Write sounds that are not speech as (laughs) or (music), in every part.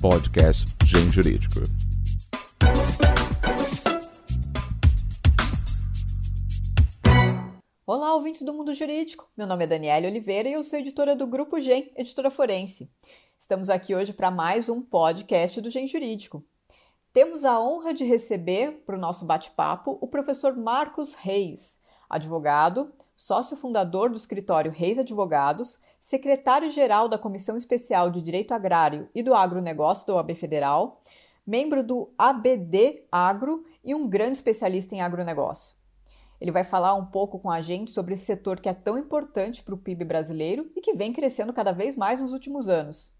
podcast Gen Jurídico. Olá, ouvintes do Mundo Jurídico. Meu nome é Daniela Oliveira e eu sou editora do Grupo Gen, editora forense. Estamos aqui hoje para mais um podcast do Gen Jurídico. Temos a honra de receber para o nosso bate-papo o professor Marcos Reis, advogado, sócio fundador do escritório Reis Advogados, secretário-geral da Comissão Especial de Direito Agrário e do Agronegócio da OAB Federal, membro do ABD Agro e um grande especialista em agronegócio. Ele vai falar um pouco com a gente sobre esse setor que é tão importante para o PIB brasileiro e que vem crescendo cada vez mais nos últimos anos.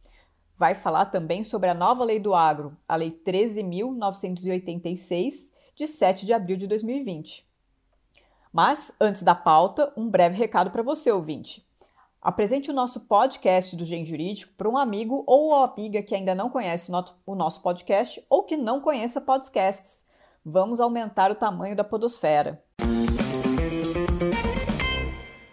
Vai falar também sobre a nova lei do agro, a Lei 13.986, de 7 de abril de 2020. Mas, antes da pauta, um breve recado para você, ouvinte. Apresente o nosso podcast do Gen Jurídico para um amigo ou amiga que ainda não conhece o nosso podcast ou que não conheça podcasts. Vamos aumentar o tamanho da podosfera.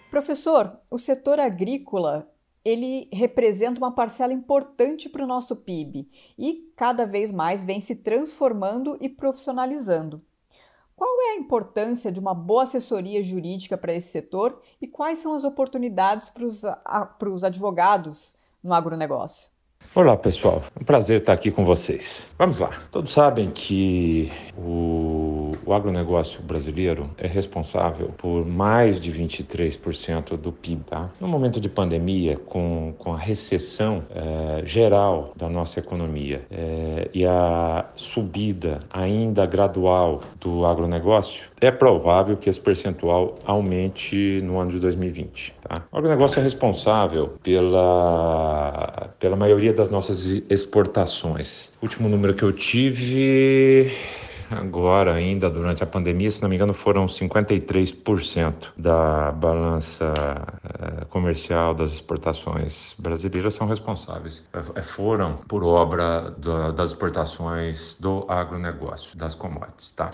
Professor, o setor agrícola ele representa uma parcela importante para o nosso PIB e cada vez mais vem se transformando e profissionalizando. Qual é a importância de uma boa assessoria jurídica para esse setor e quais são as oportunidades para os advogados no agronegócio? Olá, pessoal. É um prazer estar aqui com vocês. Vamos lá. Todos sabem que o, o agronegócio brasileiro é responsável por mais de 23% do PIB. Tá? No momento de pandemia, com, com a recessão é, geral da nossa economia é, e a subida ainda gradual do agronegócio, é provável que esse percentual aumente no ano de 2020. Tá? O agronegócio é responsável pela, pela maioria das nossas exportações. O último número que eu tive agora ainda durante a pandemia, se não me engano, foram 53% da balança eh, comercial das exportações brasileiras são responsáveis. Eh, foram por obra das exportações do agronegócio, das commodities, tá?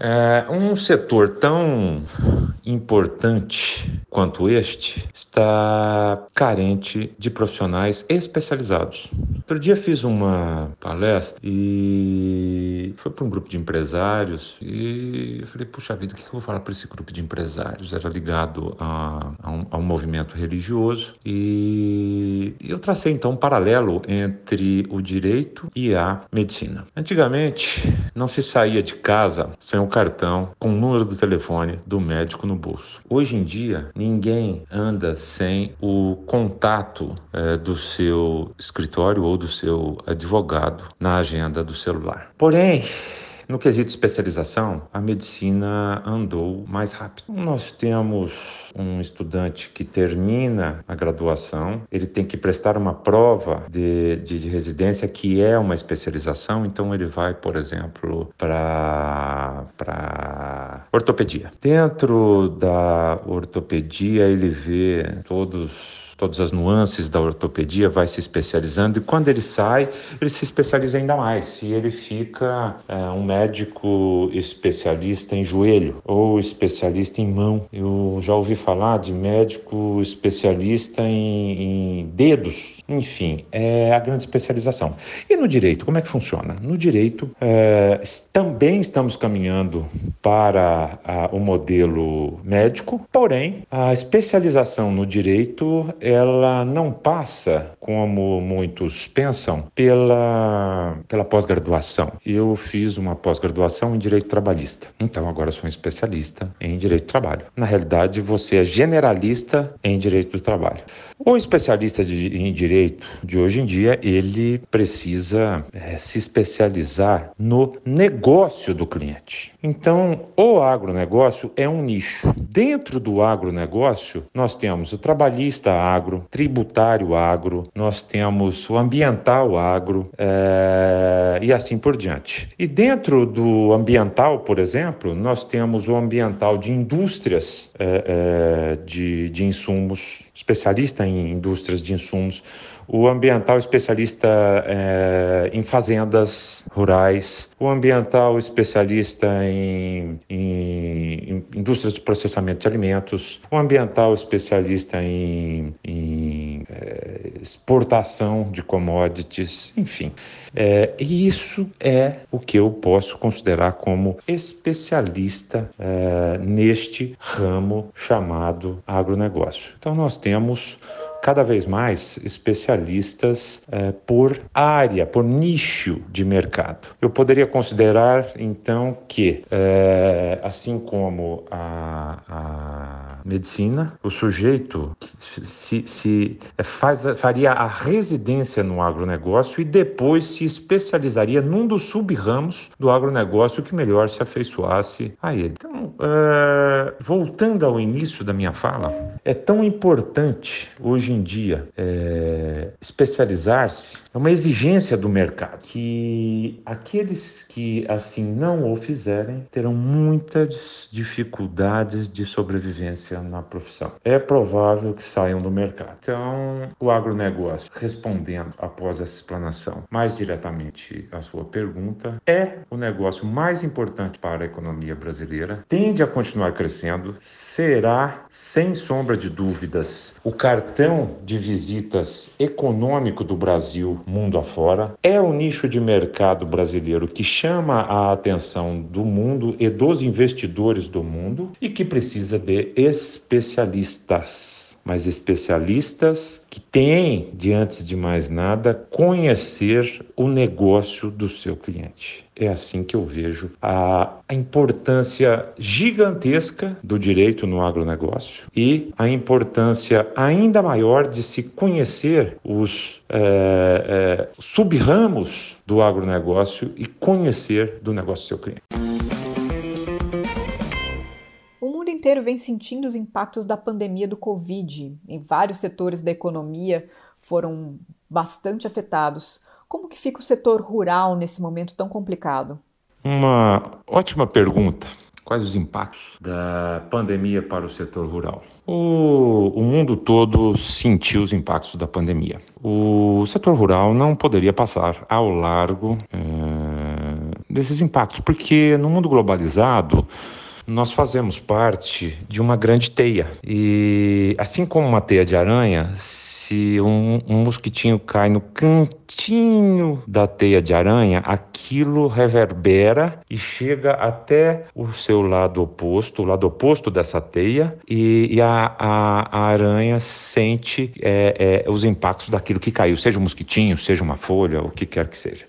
É, um setor tão importante quanto este está carente de profissionais especializados. Outro dia fiz uma palestra e foi para um grupo de empresários e eu falei, puxa vida, o que eu vou falar para esse grupo de empresários? Era ligado a, a, um, a um, movimento religioso e eu tracei então um paralelo entre o direito e a medicina. Antigamente não se saía de casa sem o um cartão com o número do telefone do médico no bolso. Hoje em dia ninguém anda sem o contato é, do seu escritório ou do seu advogado na agenda do celular. Porém, no quesito especialização, a medicina andou mais rápido. Nós temos um estudante que termina a graduação, ele tem que prestar uma prova de, de, de residência que é uma especialização, então ele vai, por exemplo, para ortopedia. Dentro da ortopedia, ele vê todos todas as nuances da ortopedia, vai se especializando e quando ele sai, ele se especializa ainda mais. E ele fica é, um médico especialista em joelho ou especialista em mão. Eu já ouvi falar de médico especialista em, em dedos. Enfim, é a grande especialização. E no direito, como é que funciona? No direito, é, também estamos caminhando para a, o modelo médico, porém, a especialização no direito ela não passa, como muitos pensam, pela, pela pós-graduação. Eu fiz uma pós-graduação em Direito Trabalhista, então agora sou um especialista em Direito do Trabalho. Na realidade, você é generalista em Direito do Trabalho. O especialista de, em Direito de hoje em dia, ele precisa é, se especializar no negócio do cliente. Então, o agronegócio é um nicho. Dentro do agronegócio, nós temos o trabalhista agro, tributário agro, nós temos o ambiental agro é, e assim por diante. E dentro do ambiental, por exemplo, nós temos o ambiental de indústrias de, de insumos, especialista em indústrias de insumos, o ambiental especialista é, em fazendas rurais, o ambiental especialista em, em, em, indústrias de processamento de alimentos, o ambiental especialista em, em é, exportação de commodities, enfim. É, e isso é o que eu posso considerar como especialista neste ramo chamado agronegócio. Então, nós temos cada vez mais especialistas é, por área, por nicho de mercado. Eu poderia considerar, então, que, é, assim como a, a, medicina, o sujeito se, se faz, faria a residência no agronegócio e depois se especializaria num dos sub-ramos do agronegócio que melhor se afeiçoasse a ele. Então, voltando ao início da minha fala, é tão importante hoje em dia é, especializar-se, é uma exigência do mercado que aqueles que assim não o fizerem terão muitas dificuldades de sobrevivência na profissão. É provável que saiam do mercado. Então, o agronegócio, respondendo após essa explanação mais diretamente à sua pergunta, é o negócio mais importante para a economia brasileira, tende a continuar crescendo, será, sem sombra de dúvidas, o cartão de visitas econômico do Brasil mundo afora, é o nicho de mercado brasileiro que chama a atenção do mundo e dos investidores do mundo e que precisa de especialistas mas especialistas que têm, de antes de mais nada, conhecer o negócio do seu cliente. É assim que eu vejo a, a, importância gigantesca do direito no agronegócio e a importância ainda maior de se conhecer os é, é, sub-ramos do agronegócio e conhecer do negócio do seu cliente inteiro vem sentindo os impactos da pandemia do Covid. Em vários setores da economia foram bastante afetados. Como que fica o setor rural nesse momento tão complicado? Uma ótima pergunta. Quais os impactos da pandemia para o setor rural? O, o, mundo todo sentiu os impactos da pandemia. O setor rural não poderia passar ao largo é, desses impactos, porque no mundo globalizado, nós fazemos parte de uma grande teia. E assim como uma teia de aranha, se um, um, mosquitinho cai no cantinho da teia de aranha, aquilo reverbera e chega até o seu lado oposto, o lado oposto dessa teia, e, e a, a, a, aranha sente é, é, os impactos daquilo que caiu, seja um mosquitinho, seja uma folha, o que quer que seja.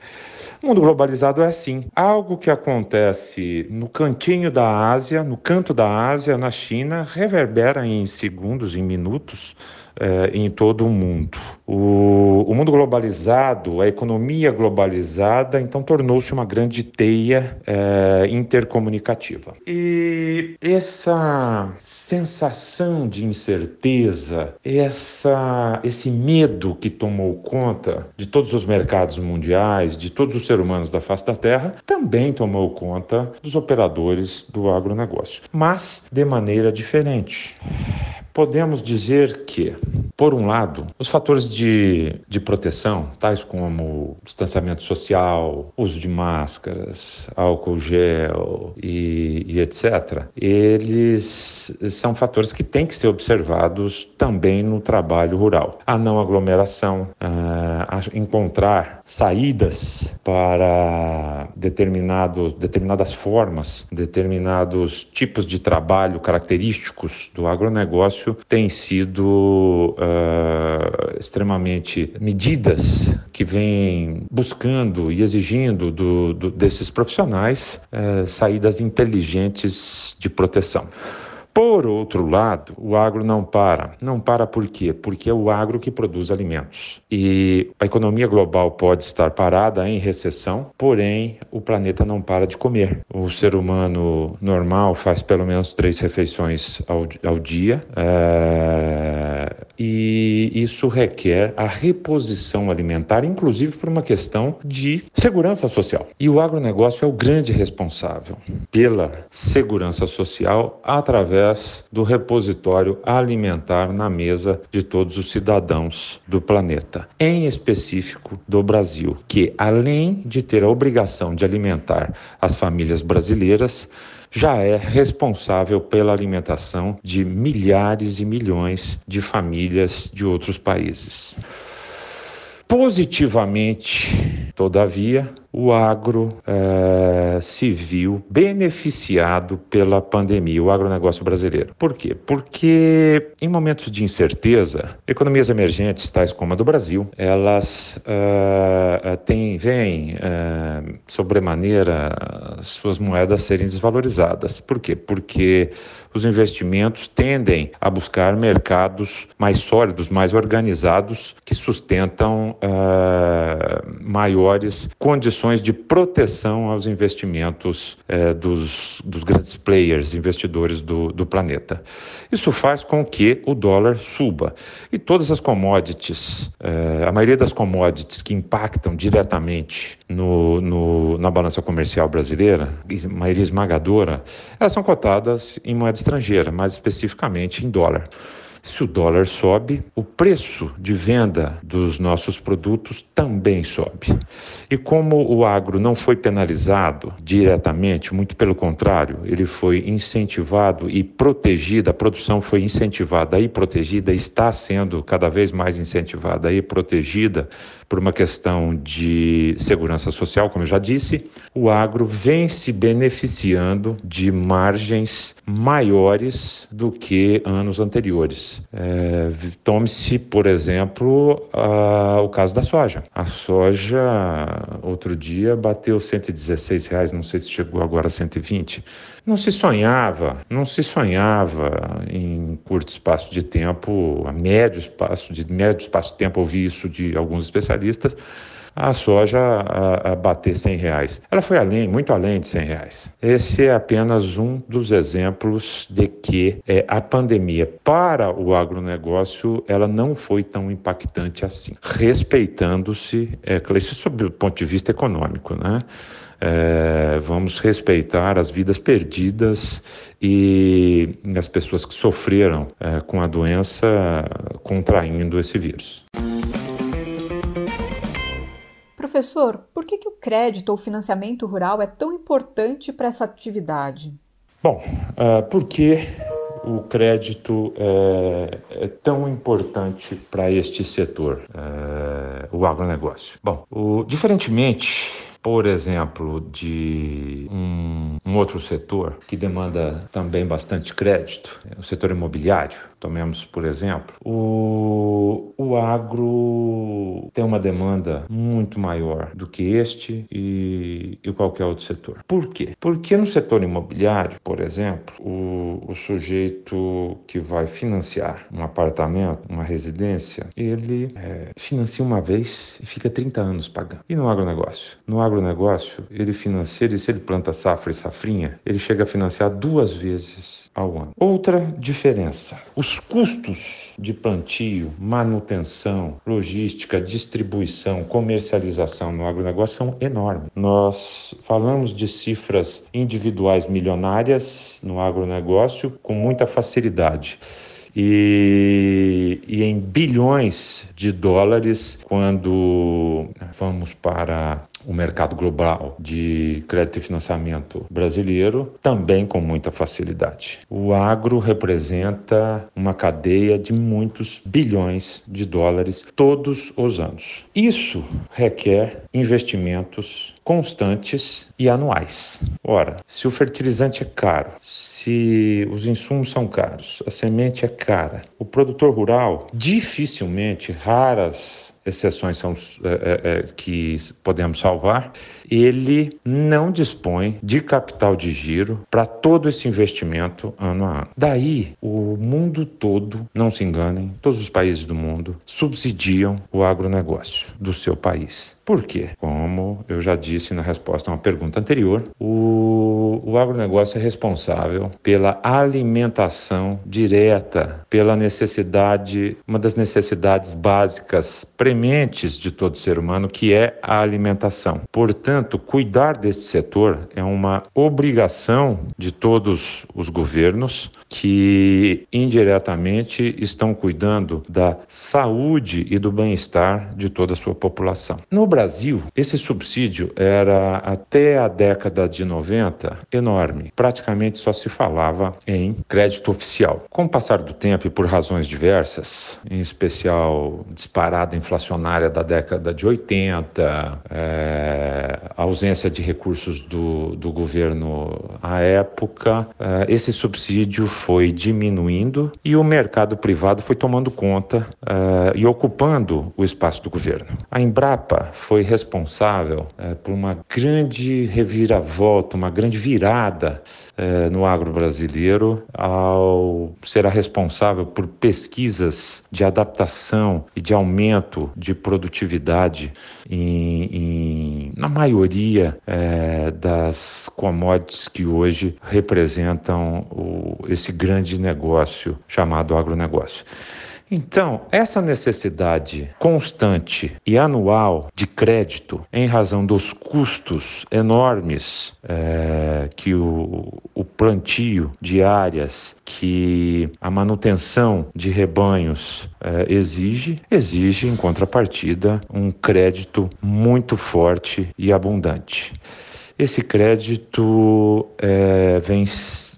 O mundo globalizado é assim. Algo que acontece no cantinho da Ásia, no canto da Ásia, na China, reverbera em segundos, em minutos, eh, em todo o mundo. O, o, mundo globalizado, a economia globalizada, então tornou-se uma grande teia eh, intercomunicativa. E essa sensação de incerteza, essa, esse medo que tomou conta de todos os mercados mundiais, de todos os seres humanos da face da Terra, também tomou conta dos operadores do agronegócio, mas de maneira diferente podemos dizer que, por um lado, os fatores de, de proteção, tais como distanciamento social, uso de máscaras, álcool gel e, e etc., eles são fatores que têm que ser observados também no trabalho rural. A não aglomeração, a encontrar saídas para determinados, determinadas formas, determinados tipos de trabalho característicos do agronegócio tem sido uh, extremamente medidas que vêm buscando e exigindo do, do, desses profissionais uh, saídas inteligentes de proteção. Por outro lado, o agro não para. Não para por quê? Porque é o agro que produz alimentos. E a economia global pode estar parada em recessão, porém o planeta não para de comer. O ser humano normal faz pelo menos três refeições ao, ao dia. É e isso requer a reposição alimentar, inclusive por uma questão de segurança social. E o agronegócio é o grande responsável pela segurança social através do repositório alimentar na mesa de todos os cidadãos do planeta, em específico do Brasil, que além de ter a obrigação de alimentar as famílias brasileiras, já é responsável pela alimentação de milhares e milhões de famílias de outros países. Positivamente, todavia, o agro se viu beneficiado pela pandemia, o agronegócio brasileiro. Por quê? Porque em momentos de incerteza, economias emergentes, tais como a do Brasil, elas é, têm, veem é, sobremaneira suas moedas serem desvalorizadas. Por quê? Porque os investimentos tendem a buscar mercados mais sólidos, mais organizados, que sustentam maiores condições de proteção aos investimentos uh, dos, dos grandes players, investidores do, do planeta. Isso faz com que o dólar suba. E todas as commodities, uh, a maioria das commodities que impactam diretamente no, no, na balança comercial brasileira, maioria esmagadora, elas são cotadas em moeda estrangeira, mais especificamente em dólar. Se o dólar sobe, o preço de venda dos nossos produtos também sobe. E como o agro não foi penalizado diretamente, muito pelo contrário, ele foi incentivado e protegido, a produção foi incentivada e protegida, está sendo cada vez mais incentivada e protegida por uma questão de segurança social, como eu já disse, o agro vem se beneficiando de margens maiores do que anos anteriores. É, Tome-se, por exemplo, a, o caso da soja. A soja, outro dia, bateu 116 reais, não sei se chegou agora a 120. Não se sonhava, não se sonhava em curto espaço de tempo, a médio espaço de médio espaço de tempo, ouvi isso de alguns especialistas, a soja a, a bater 100 reais. Ela foi além, muito além de 100 reais. Esse é apenas um dos exemplos de que é, a pandemia para o agronegócio ela não foi tão impactante assim, respeitando-se, é, isso sob o ponto de vista econômico, né? É, vamos respeitar as vidas perdidas e as pessoas que sofreram é, com a doença contraindo esse vírus. Professor, por que, que o crédito ou financiamento rural é tão importante para essa atividade? Bom, uh, porque o crédito é, é tão importante para este setor, é, o agronegócio? Bom, o, diferentemente por exemplo, de um, um, outro setor que demanda também bastante crédito, é o setor imobiliário. Tomemos, por exemplo, o, o agro tem uma demanda muito maior do que este e, e qualquer outro setor. Por quê? Porque no setor imobiliário, por exemplo, o, o sujeito que vai financiar um apartamento, uma residência, ele é, financia uma vez e fica 30 anos pagando. E no agronegócio? No agronegócio, ele financia, ele, se ele planta safra e safrinha, ele chega a financiar duas vezes ao ano. Outra diferença: os custos de plantio, manutenção, logística, distribuição, comercialização no agronegócio são enormes. Nós falamos de cifras individuais milionárias no agronegócio com muita facilidade e, e em bilhões de dólares quando vamos para o mercado global de crédito e financiamento brasileiro também com muita facilidade. O agro representa uma cadeia de muitos bilhões de dólares todos os anos. Isso requer investimentos constantes e anuais. Ora, se o fertilizante é caro, se os insumos são caros, a semente é cara, o produtor rural dificilmente, raras exceções são é, é, que podemos salvar, ele não dispõe de capital de giro para todo esse investimento ano a ano. Daí, o mundo todo, não se enganem, todos os países do mundo subsidiam o agronegócio do seu país. Por quê? Como eu já disse na resposta a uma pergunta anterior, o, o agronegócio é responsável pela alimentação direta, pela necessidade, uma das necessidades básicas prementes de todo ser humano, que é a alimentação. Portanto, cuidar deste setor é uma obrigação de todos os governos que indiretamente estão cuidando da saúde e do bem-estar de toda a sua população. No Brasil, esse subsídio era até a década de 90 enorme. Praticamente só se falava em crédito oficial. Com o passar do tempo e por razões diversas, em especial disparada inflacionária da década de 80, é, ausência de recursos do, do governo à época, é, esse subsídio foi diminuindo e o mercado privado foi tomando conta uh, e ocupando o espaço do governo. A Embrapa foi responsável uh, por uma grande reviravolta, uma grande virada uh, no agro brasileiro ao ser a responsável por pesquisas de adaptação e de aumento de produtividade em, em, na maioria das commodities que hoje representam o, esse grande negócio chamado agronegócio. Então, essa necessidade constante e anual de crédito, em razão dos custos enormes é, que o, o plantio de áreas, que a manutenção de rebanhos é, exige, exige, em contrapartida, um crédito muito forte e abundante. Esse crédito é, vem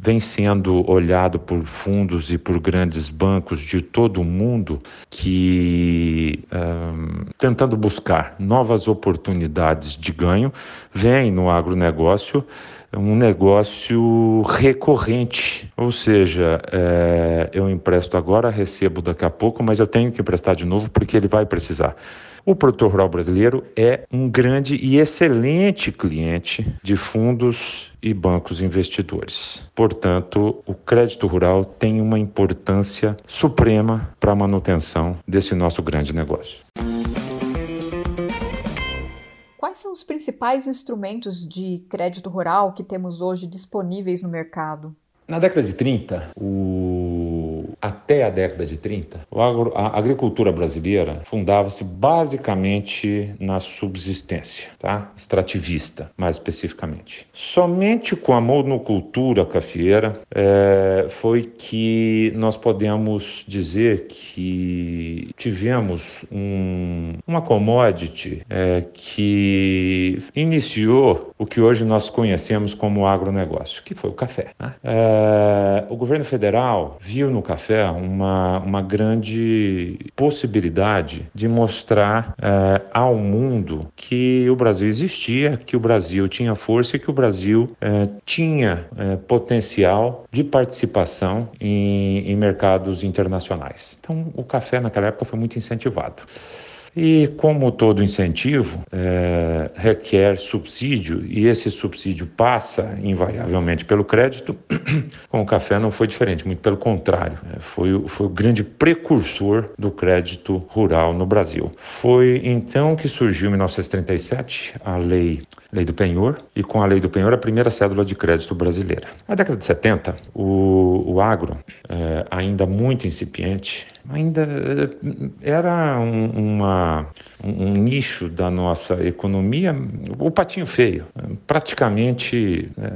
vem sendo olhado por fundos e por grandes bancos de todo o mundo que, um, tentando buscar novas oportunidades de ganho, vem no agronegócio um negócio recorrente, ou seja, é, eu empresto agora, recebo daqui a pouco, mas eu tenho que emprestar de novo porque ele vai precisar. O produtor rural brasileiro é um grande e excelente cliente de fundos e bancos investidores. Portanto, o crédito rural tem uma importância suprema para a manutenção desse nosso grande negócio. Quais são os principais instrumentos de crédito rural que temos hoje disponíveis no mercado? Na década de 30, o até a década de 30, a agricultura brasileira fundava-se basicamente na subsistência, tá? extrativista, mais especificamente. Somente com a monocultura cafeira é, foi que nós podemos dizer que tivemos um, uma commodity é, que iniciou o que hoje nós conhecemos como agronegócio, que foi o café. Né? É, o governo federal viu no café café uma, uma grande possibilidade de mostrar é, ao mundo que o Brasil existia, que o Brasil tinha força e que o Brasil é, tinha é, potencial de participação em, em mercados internacionais. Então, o café naquela época foi muito incentivado. E como todo incentivo é, requer subsídio e esse subsídio passa invariavelmente pelo crédito, (clears throat) com o café não foi diferente, muito pelo contrário, é, foi, foi o grande precursor do crédito rural no Brasil. Foi então que surgiu em 1937 a lei Lei do Penhor, e com a Lei do Penhor a primeira cédula de crédito brasileira. Na década de 70, o, o agro, é, ainda muito incipiente, ainda eh, era um, uma, um, nicho da nossa economia, o patinho feio, praticamente é,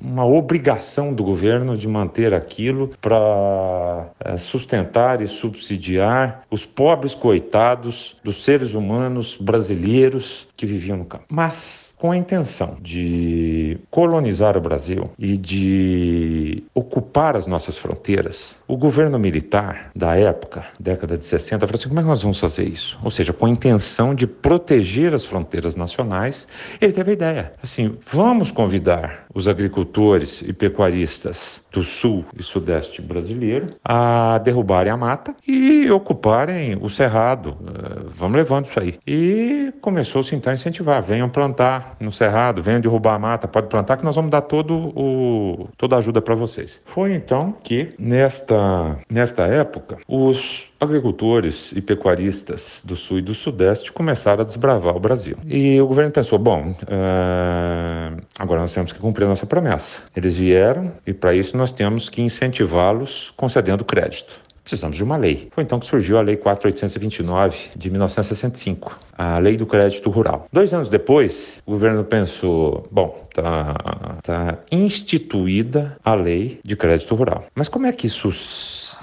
uma obrigação do governo de manter aquilo para é, sustentar e subsidiar os pobres coitados dos seres humanos brasileiros que viviam no campo. Mas com a intenção de colonizar o Brasil e de ocupar as nossas fronteiras, o governo militar da época, década de 60, falou assim: como é que nós vamos fazer isso? Ou seja, com a intenção de proteger as fronteiras nacionais, ele teve a ideia: assim, vamos convidar os agricultores e pecuaristas do sul e sudeste brasileiro a derrubarem a mata e ocuparem o cerrado. Uh, vamos levando isso aí. E começou-se então a incentivar: venham plantar no cerrado, venham derrubar a mata, pode plantar que nós vamos dar todo o, toda a ajuda para vocês. Foi então que, nesta, nesta época, os agricultores e pecuaristas do sul e do sudeste começaram a desbravar o Brasil. E o governo pensou: bom, uh, agora nós temos que cumprir a nossa promessa. Eles vieram e, para isso, nós temos que incentivá-los concedendo crédito. Precisamos de uma lei. Foi então que surgiu a Lei 4829 de 1965, a Lei do Crédito Rural. Dois anos depois, o governo pensou: bom, está tá instituída a Lei de Crédito Rural. Mas como é que isso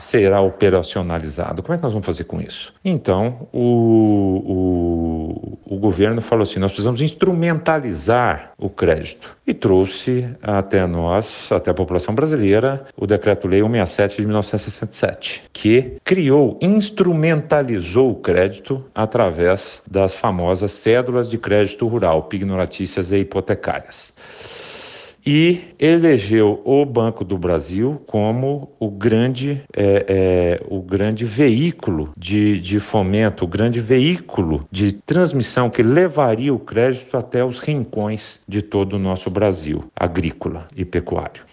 será operacionalizado? Como é que nós vamos fazer com isso? Então, o, o, o governo falou assim: nós precisamos instrumentalizar o crédito e trouxe até nós, até a população brasileira, o Decreto-Lei 167 de 1967, que criou, instrumentalizou o crédito através das famosas cédulas de crédito rural, pignoratícias e hipotecárias e elegeu o Banco do Brasil como o grande, é, é, o grande veículo de, de fomento, o grande veículo de transmissão que levaria o crédito até os rincões de todo o nosso Brasil, agrícola e pecuário.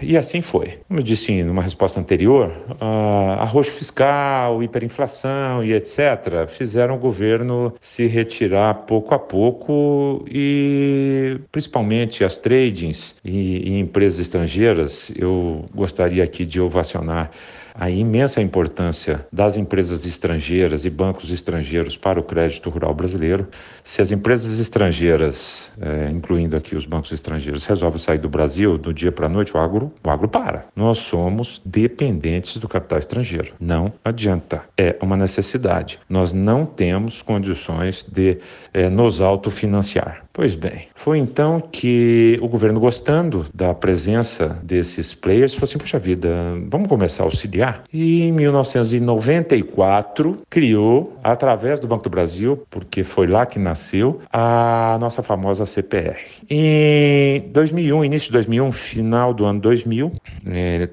E assim foi. Como eu disse numa resposta anterior, uh, arroxo fiscal, hiperinflação e etc. fizeram o governo se retirar pouco a pouco e principalmente as tradings e, e empresas estrangeiras. Eu gostaria aqui de ovacionar a imensa importância das empresas estrangeiras e bancos estrangeiros para o crédito rural brasileiro. Se as empresas estrangeiras, é, incluindo aqui os bancos estrangeiros, resolvem sair do Brasil do dia para a noite, o agro, o agro para. Nós somos dependentes do capital estrangeiro. Não adianta. É uma necessidade. Nós não temos condições de é, nos autofinanciar. Pois bem, foi então que o governo, gostando da presença desses players, falou assim: puxa vida, vamos começar a auxiliar. E em 1994 criou, através do Banco do Brasil, porque foi lá que nasceu, a nossa famosa CPR. Em 2001, início de 2001, final do ano 2000, é,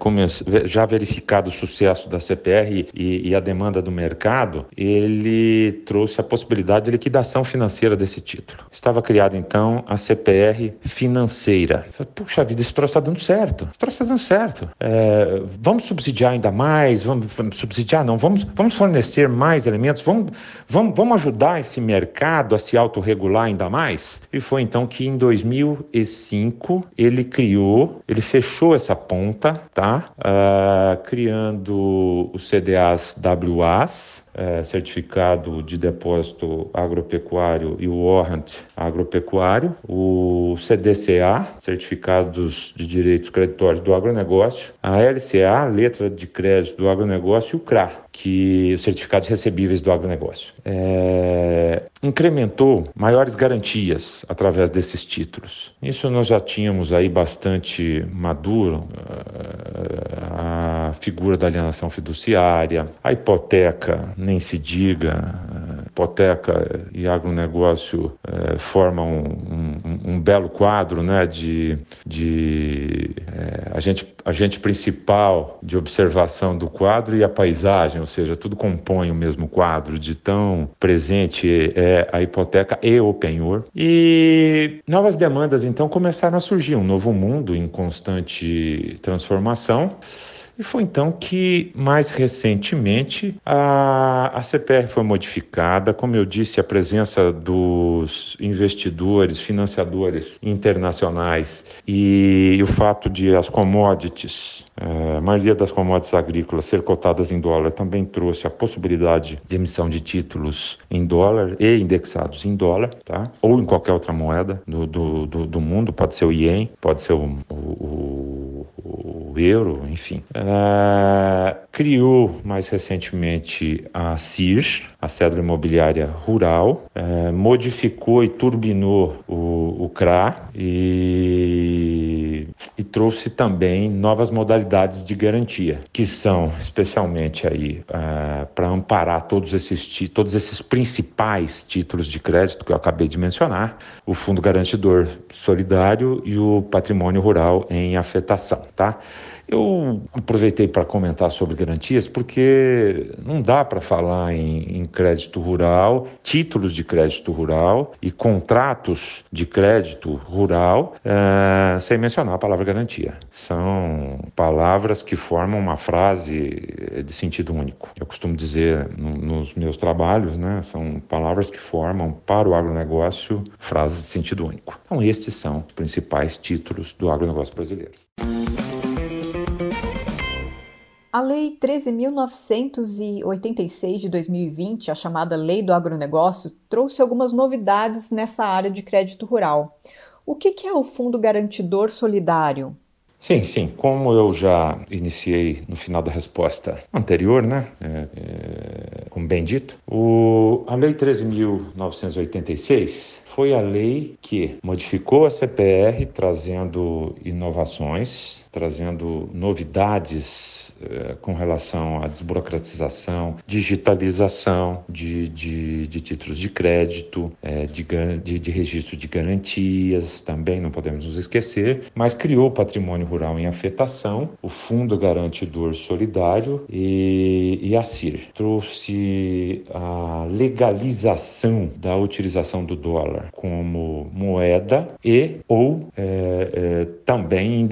já verificado o sucesso da CPR e, e a demanda do mercado, ele trouxe a possibilidade de liquidação financeira desse título. Estava criado então a CPR financeira. Puxa vida, esse troço está dando certo. Esse troço está dando certo. É, vamos subsidiar ainda mais? Vamos, vamos, subsidiar? Não, vamos, vamos fornecer mais elementos? Vamos, vamos, vamos ajudar esse mercado a se autorregular ainda mais? E foi então que em 2005 ele criou, ele fechou essa ponta, tá? Uh, criando os CDAs WAs, é, certificado de depósito agropecuário e o warrant agropecuário, o CDCA, certificados de direitos creditórios do agronegócio, a LCA, letra de crédito do agronegócio e o CRA, que certificados recebíveis do agronegócio. É, incrementou maiores garantias através desses títulos. Isso nós já tínhamos aí bastante maduro é, a figura da alienação fiduciária, a hipoteca, nem se diga, é, hipoteca e agronegócio é, formam um, um, um, belo quadro né, de, de é, agente, agente principal de observação do quadro e a paisagem, ou seja, tudo compõe o mesmo quadro de tão presente é a hipoteca e o penhor. E novas demandas então começaram a surgir, um novo mundo em constante transformação. E foi então que, mais recentemente, a, a CPR foi modificada. Como eu disse, a presença dos investidores, financiadores internacionais e, o fato de as commodities, é, a maioria das commodities agrícolas ser cotadas em dólar, também trouxe a possibilidade de emissão de títulos em dólar e indexados em dólar, tá? ou em qualquer outra moeda do, do, do, do mundo, pode ser o ien, pode ser o, o, o euro, enfim. Uh, criou mais recentemente a CIR, a Cédula Imobiliária Rural, uh, modificou e turbinou o, o CRA e, e trouxe também novas modalidades de garantia, que são especialmente aí uh, para amparar todos esses, todos esses principais títulos de crédito que eu acabei de mencionar, o Fundo Garantidor Solidário e o Patrimônio Rural em Afetação, tá? Eu aproveitei para comentar sobre garantias porque não dá para falar em, em, crédito rural, títulos de crédito rural e contratos de crédito rural é, sem mencionar a palavra garantia. São palavras que formam uma frase de sentido único. Eu costumo dizer no, nos meus trabalhos, né, são palavras que formam para o agronegócio frases de sentido único. Então, estes são os principais títulos do agronegócio brasileiro. A Lei 13.986 de 2020, a chamada Lei do Agronegócio, trouxe algumas novidades nessa área de crédito rural. O que é o Fundo Garantidor Solidário? Sim, sim. Como eu já iniciei no final da resposta anterior, né? É, é, como bem dito, o, a Lei 13.986 foi a lei que modificou a CPR, trazendo inovações, trazendo novidades eh, com relação à desburocratização, digitalização de, de, de títulos de crédito, eh, de, de, de, registro de garantias, também não podemos nos esquecer, mas criou o patrimônio rural em afetação, o Fundo Garantidor Solidário e, e a CIR. Trouxe a legalização da utilização do dólar como moeda e ou é, é, também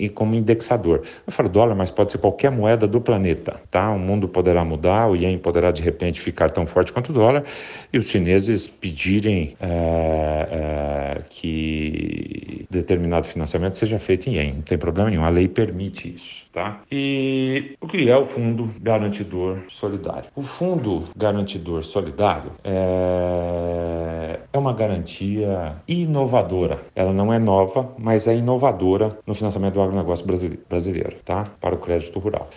indexa, como indexador. Eu falo dólar, mas pode ser qualquer moeda do planeta, tá? O mundo poderá mudar, o ien poderá de repente ficar tão forte quanto o dólar e os chineses pedirem é, é que determinado financiamento seja feito em ien. Não tem problema nenhum, a lei permite isso, tá? E o que é o Fundo Garantidor Solidário? O Fundo Garantidor Solidário é, é uma garantia inovadora. Ela não é nova, mas é inovadora no financiamento do agronegócio brasileiro, tá? Para o crédito rural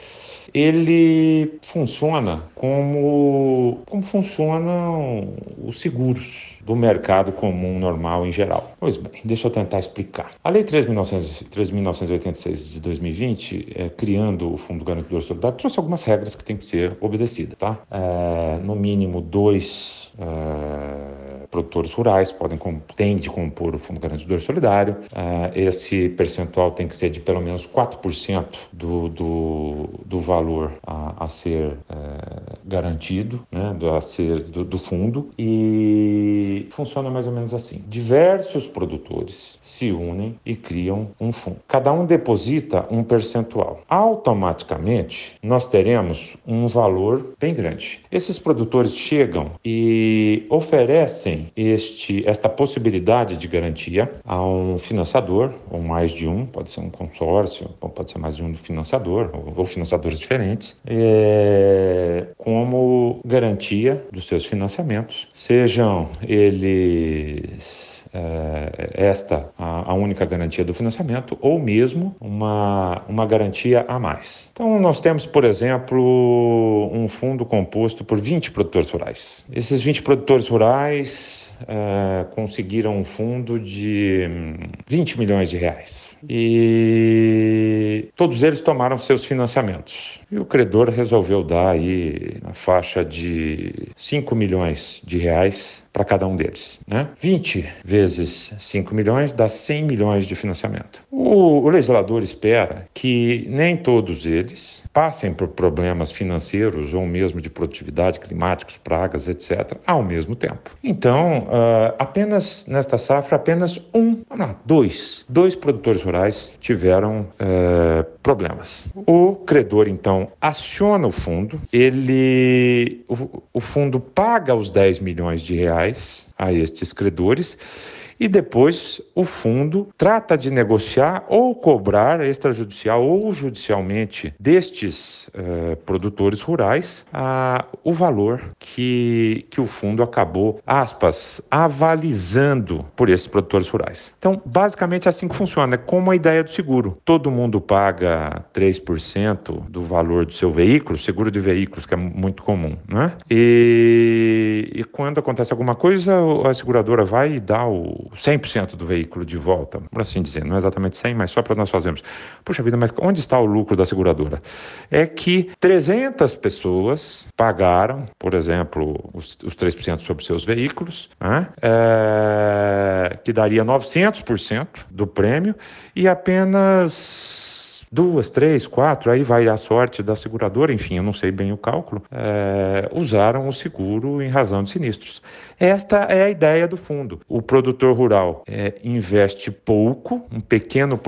ele funciona como, como funcionam os seguros do mercado comum normal em geral. Pois bem, deixa eu tentar explicar. A Lei 3.986 de 2020, é, criando o Fundo Garantidor Solidário, trouxe algumas regras que têm que ser obedecidas, tá? É, no mínimo dois é, produtores rurais podem têm de compor o Fundo Garantidor Solidário. É, esse percentual tem que ser de pelo menos 4% do, do, do valor a, a ser é, garantido, né, a ser do, do fundo e funciona mais ou menos assim: diversos produtores se unem e criam um fundo. Cada um deposita um percentual. Automaticamente, nós teremos um valor bem grande. Esses produtores chegam e oferecem este, esta possibilidade de garantia a um financiador, ou mais de um, pode ser um consórcio, pode ser mais de um financiador, ou financiadores diferentes, é, como garantia dos seus financiamentos, sejam eles é, esta a, a, única garantia do financiamento ou mesmo uma, uma garantia a mais. Então, nós temos, por exemplo, um fundo composto por 20 produtores rurais. Esses 20 produtores rurais é, conseguiram um fundo de 20 milhões de reais. E todos eles tomaram seus financiamentos. E o credor resolveu dar aí na faixa de 5 milhões de reais para cada um deles. Né? 20 vezes 5 milhões dá 100 milhões de financiamento. O, o legislador espera que nem todos eles passem por problemas financeiros ou mesmo de produtividade, climáticos, pragas, etc., ao mesmo tempo. Então, uh, apenas nesta safra, apenas um, não, dois, dois produtores rurais tiveram uh, problemas. O credor, então, aciona o fundo, ele, o, o fundo paga os 10 milhões de reais a estes credores e depois o fundo trata de negociar ou cobrar extrajudicial ou judicialmente destes uh, produtores rurais uh, o valor que, que o fundo acabou, aspas, avalizando por esses produtores rurais. Então, basicamente é assim que funciona, é como a ideia do seguro. Todo mundo paga 3% do valor do seu veículo, seguro de veículos, que é muito comum, né? E, e quando acontece alguma coisa, a seguradora vai e dá o 100% do veículo de volta, por assim dizer, não é exatamente 100, mas só para nós fazermos. Puxa vida, mas onde está o lucro da seguradora? É que 300 pessoas pagaram, por exemplo, os, os 3% sobre seus veículos, né? é, que daria 900% do prêmio, e apenas duas, três, quatro, aí vai a sorte da seguradora, enfim, eu não sei bem o cálculo, é, usaram o seguro em razão de sinistros. Esta é a ideia do fundo. O produtor rural é, investe pouco, um pequeno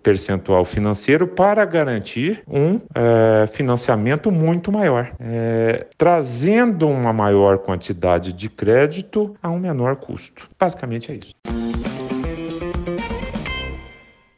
percentual financeiro, para garantir um é, financiamento muito maior, é, trazendo uma maior quantidade de crédito a um menor custo. Basicamente é isso.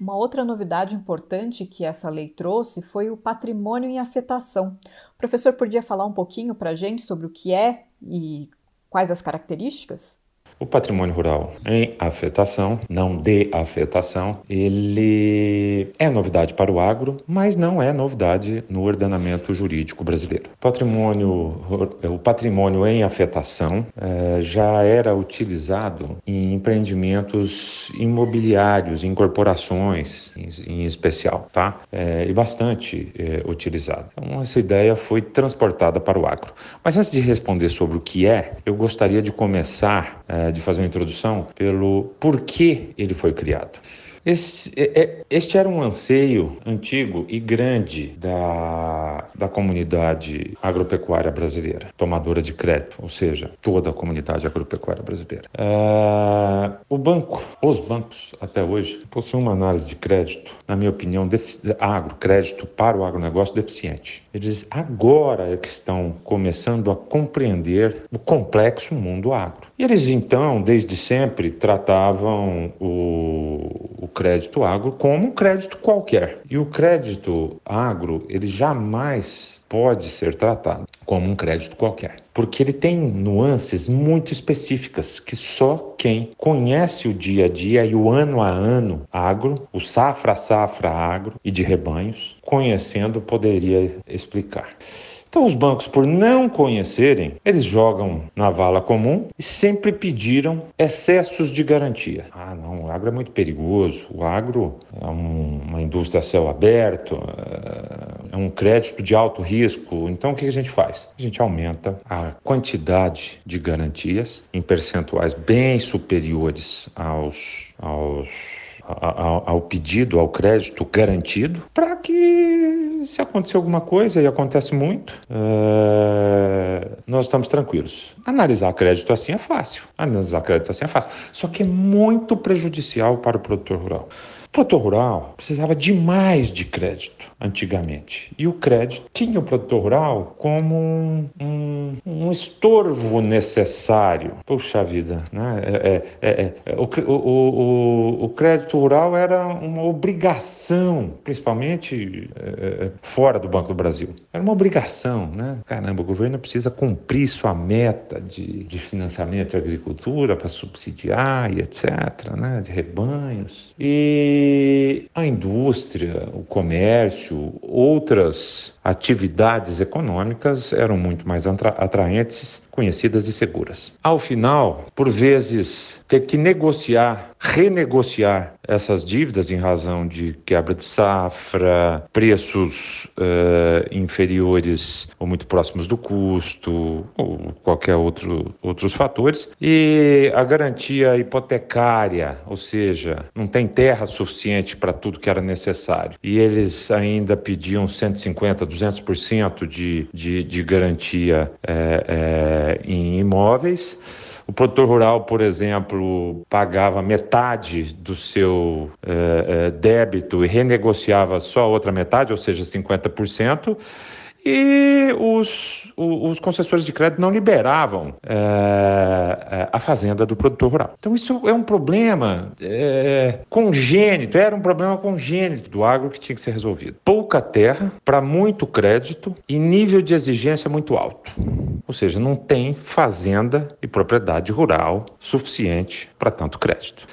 Uma outra novidade importante que essa lei trouxe foi o patrimônio em afetação. O professor podia falar um pouquinho para a gente sobre o que é e quais as características? O patrimônio rural em afetação, não de afetação, ele é novidade para o agro, mas não é novidade no ordenamento jurídico brasileiro. Patrimônio, o patrimônio em afetação é, já era utilizado em empreendimentos imobiliários, em corporações em, em especial, tá? É, e bastante é, utilizado. Então, essa ideia foi transportada para o agro. Mas antes de responder sobre o que é, eu gostaria de começar é, de fazer uma introdução pelo porquê ele foi criado. Esse, é, é, este era um anseio antigo e grande da, da comunidade agropecuária brasileira, tomadora de crédito, ou seja, toda a comunidade agropecuária brasileira. Uh, o banco, os bancos, até hoje, possuem uma análise de crédito, na minha opinião, agro, crédito para o agronegócio deficiente. Eles agora é que estão começando a compreender o complexo mundo agro. E eles, então, desde sempre, tratavam o crédito agro como um crédito qualquer. E o crédito agro, ele jamais pode ser tratado como um crédito qualquer, porque ele tem nuances muito específicas que só quem conhece o dia a dia e o ano a ano agro, o safra a safra agro e de rebanhos, conhecendo poderia explicar. Então, os bancos, por não conhecerem, eles jogam na vala comum e sempre pediram excessos de garantia. Ah, não, o agro é muito perigoso, o agro é um, uma indústria a céu aberto, é um crédito de alto risco. Então, o que a gente faz? A gente aumenta a quantidade de garantias em percentuais bem superiores aos, aos ao, pedido, ao crédito garantido, para que se acontecer alguma coisa, e acontece muito, é, nós estamos tranquilos. Analisar crédito assim é fácil. Analisar crédito assim é fácil. Só que é muito prejudicial para o produtor rural. Produtor rural precisava demais de crédito antigamente. E o crédito tinha o produtor rural como um, um, um estorvo necessário. Puxa vida, né? É, é, é, é o, o, o, o, crédito rural era uma obrigação, principalmente é, é, fora do Banco do Brasil. Era uma obrigação, né? Caramba, o governo precisa cumprir sua meta de, de financiamento de agricultura para subsidiar e etc., né? De rebanhos. E a indústria, o comércio, outras atividades econômicas eram muito mais atraentes conhecidas e seguras. Ao final, por vezes, ter que negociar, renegociar essas dívidas em razão de quebra de safra, preços uh, inferiores ou muito próximos do custo, ou qualquer outro outros fatores, e a garantia hipotecária, ou seja, não tem terra suficiente para tudo que era necessário. E eles ainda pediam 150, 200% de, de, de garantia é, é, em imóveis. O produtor rural, por exemplo, pagava metade do seu é, é, débito e renegociava só a outra metade, ou seja, 50% e os, os concessores de crédito não liberavam é, a fazenda do produtor rural. Então, isso é um problema é, congênito, era um problema congênito do agro que tinha que ser resolvido. Pouca terra para muito crédito e nível de exigência muito alto. Ou seja, não tem fazenda e propriedade rural suficiente para tanto crédito.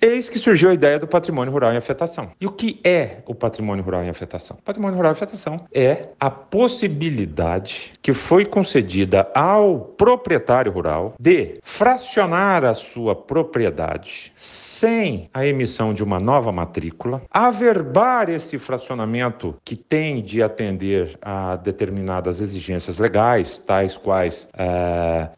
Eis que surgiu a ideia do patrimônio rural em afetação. E o que é o patrimônio rural em afetação? O patrimônio rural em afetação é a possibilidade que foi concedida ao proprietário rural de fracionar a sua propriedade sem a emissão de uma nova matrícula, averbar esse fracionamento que tem de atender a determinadas exigências legais, tais quais é,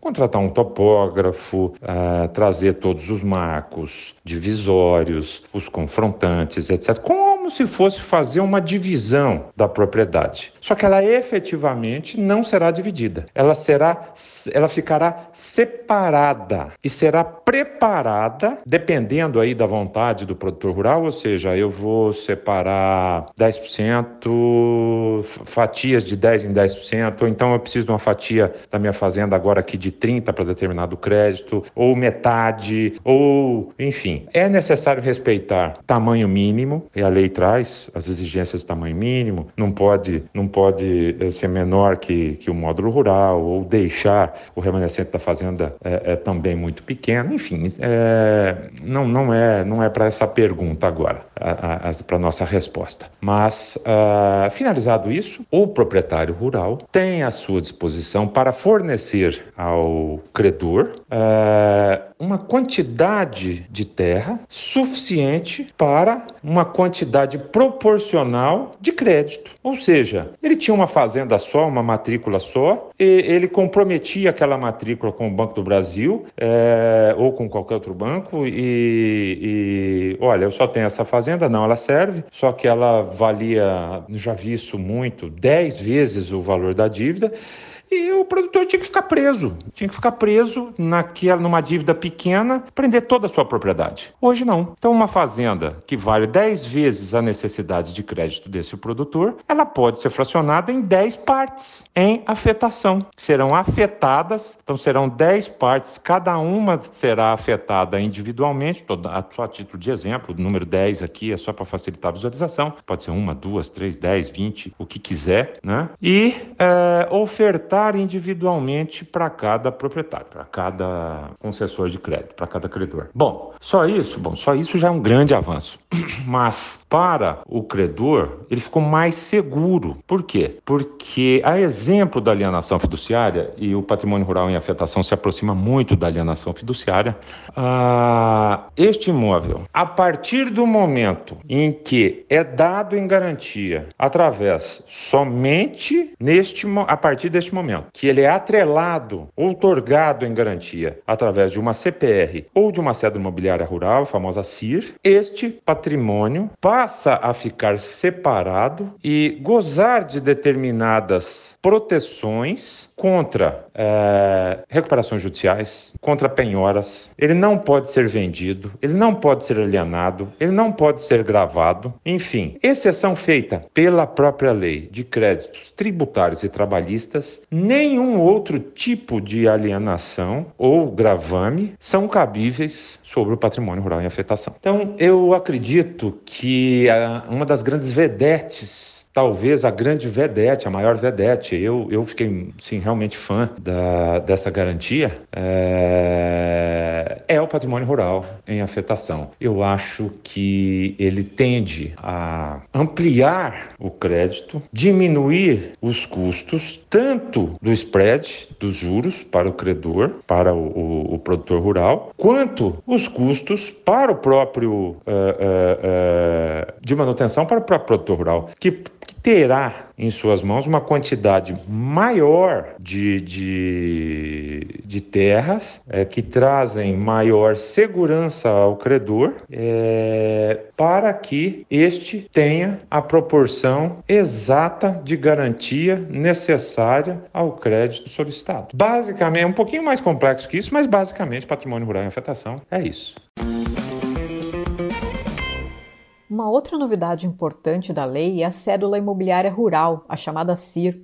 contratar um topógrafo, é, trazer todos os marcos divisórios, os confrontantes, etc. Como como se fosse fazer uma divisão da propriedade. Só que ela efetivamente não será dividida. Ela será ela ficará separada e será preparada dependendo aí da vontade do produtor rural, ou seja, eu vou separar 10%, fatias de 10 em 10%, ou então eu preciso de uma fatia da minha fazenda agora aqui de 30 para determinado crédito, ou metade, ou enfim. É necessário respeitar tamanho mínimo, e a lei traz as exigências de tamanho mínimo, não pode, não pode eh, ser menor que, que o módulo rural, ou deixar o remanescente da fazenda é, é também muito pequeno, enfim, é, não, não é, não é para essa pergunta agora, para nossa resposta. Mas, uh, finalizado isso, o proprietário rural tem à sua disposição para fornecer ao credor uh, uma quantidade de terra suficiente para uma quantidade proporcional de crédito. Ou seja, ele tinha uma fazenda só, uma matrícula só, e ele comprometia aquela matrícula com o Banco do Brasil é, ou com qualquer outro banco e, e, olha, eu só tenho essa fazenda, não, ela serve, só que ela valia, já vi isso muito, 10 vezes o valor da dívida e o produtor tinha que ficar preso, tinha que ficar preso naquela, numa dívida pequena, prender toda a sua propriedade. Hoje não. Então, uma fazenda que vale 10 vezes a necessidade de crédito desse produtor, ela pode ser fracionada em 10 partes em afetação. Serão afetadas, então serão 10 partes, cada uma será afetada individualmente, só a título de exemplo, o número 10 aqui é só para facilitar a visualização, pode ser uma, duas, três, dez, vinte, o que quiser, né? E é, ofertar individualmente para cada proprietário, para cada concessor de crédito, para cada credor. Bom, só isso, bom, só isso já é um grande avanço. (clears throat) Mas para o credor, ele ficou mais seguro. Por quê? Porque a exemplo da alienação fiduciária e o patrimônio rural em afetação se aproxima muito da alienação fiduciária, ah, este imóvel, a partir do momento em que é dado em garantia através somente neste a partir deste momento que ele é atrelado, outorgado em garantia através de uma CPR ou de uma cédula imobiliária rural, a famosa CIR, este patrimônio passa a ficar separado e gozar de determinadas proteções contra é, recuperações judiciais, contra penhoras. Ele não pode ser vendido, ele não pode ser alienado, ele não pode ser gravado. Enfim, exceção feita pela própria lei de créditos tributários e trabalhistas, nenhum outro tipo de alienação ou gravame são cabíveis sobre o patrimônio rural em afetação. Então, eu acredito que uma das grandes vedetes talvez a grande vedete, a maior vedete. Eu, eu fiquei, sim, realmente fã da, dessa garantia. É, é o patrimônio rural em afetação. Eu acho que ele tende a ampliar o crédito, diminuir os custos, tanto do spread, dos juros para o credor, para o, o, o produtor rural, quanto os custos para o próprio uh, uh, uh, de manutenção para o próprio produtor rural, que terá em suas mãos uma quantidade maior de, de, de terras é, que trazem maior segurança ao credor é, para que este tenha a proporção exata de garantia necessária ao crédito solicitado. Basicamente, é um pouquinho mais complexo que isso, mas basicamente patrimônio rural em afetação é isso. Uma outra novidade importante da lei é a cédula imobiliária rural, a chamada CIR.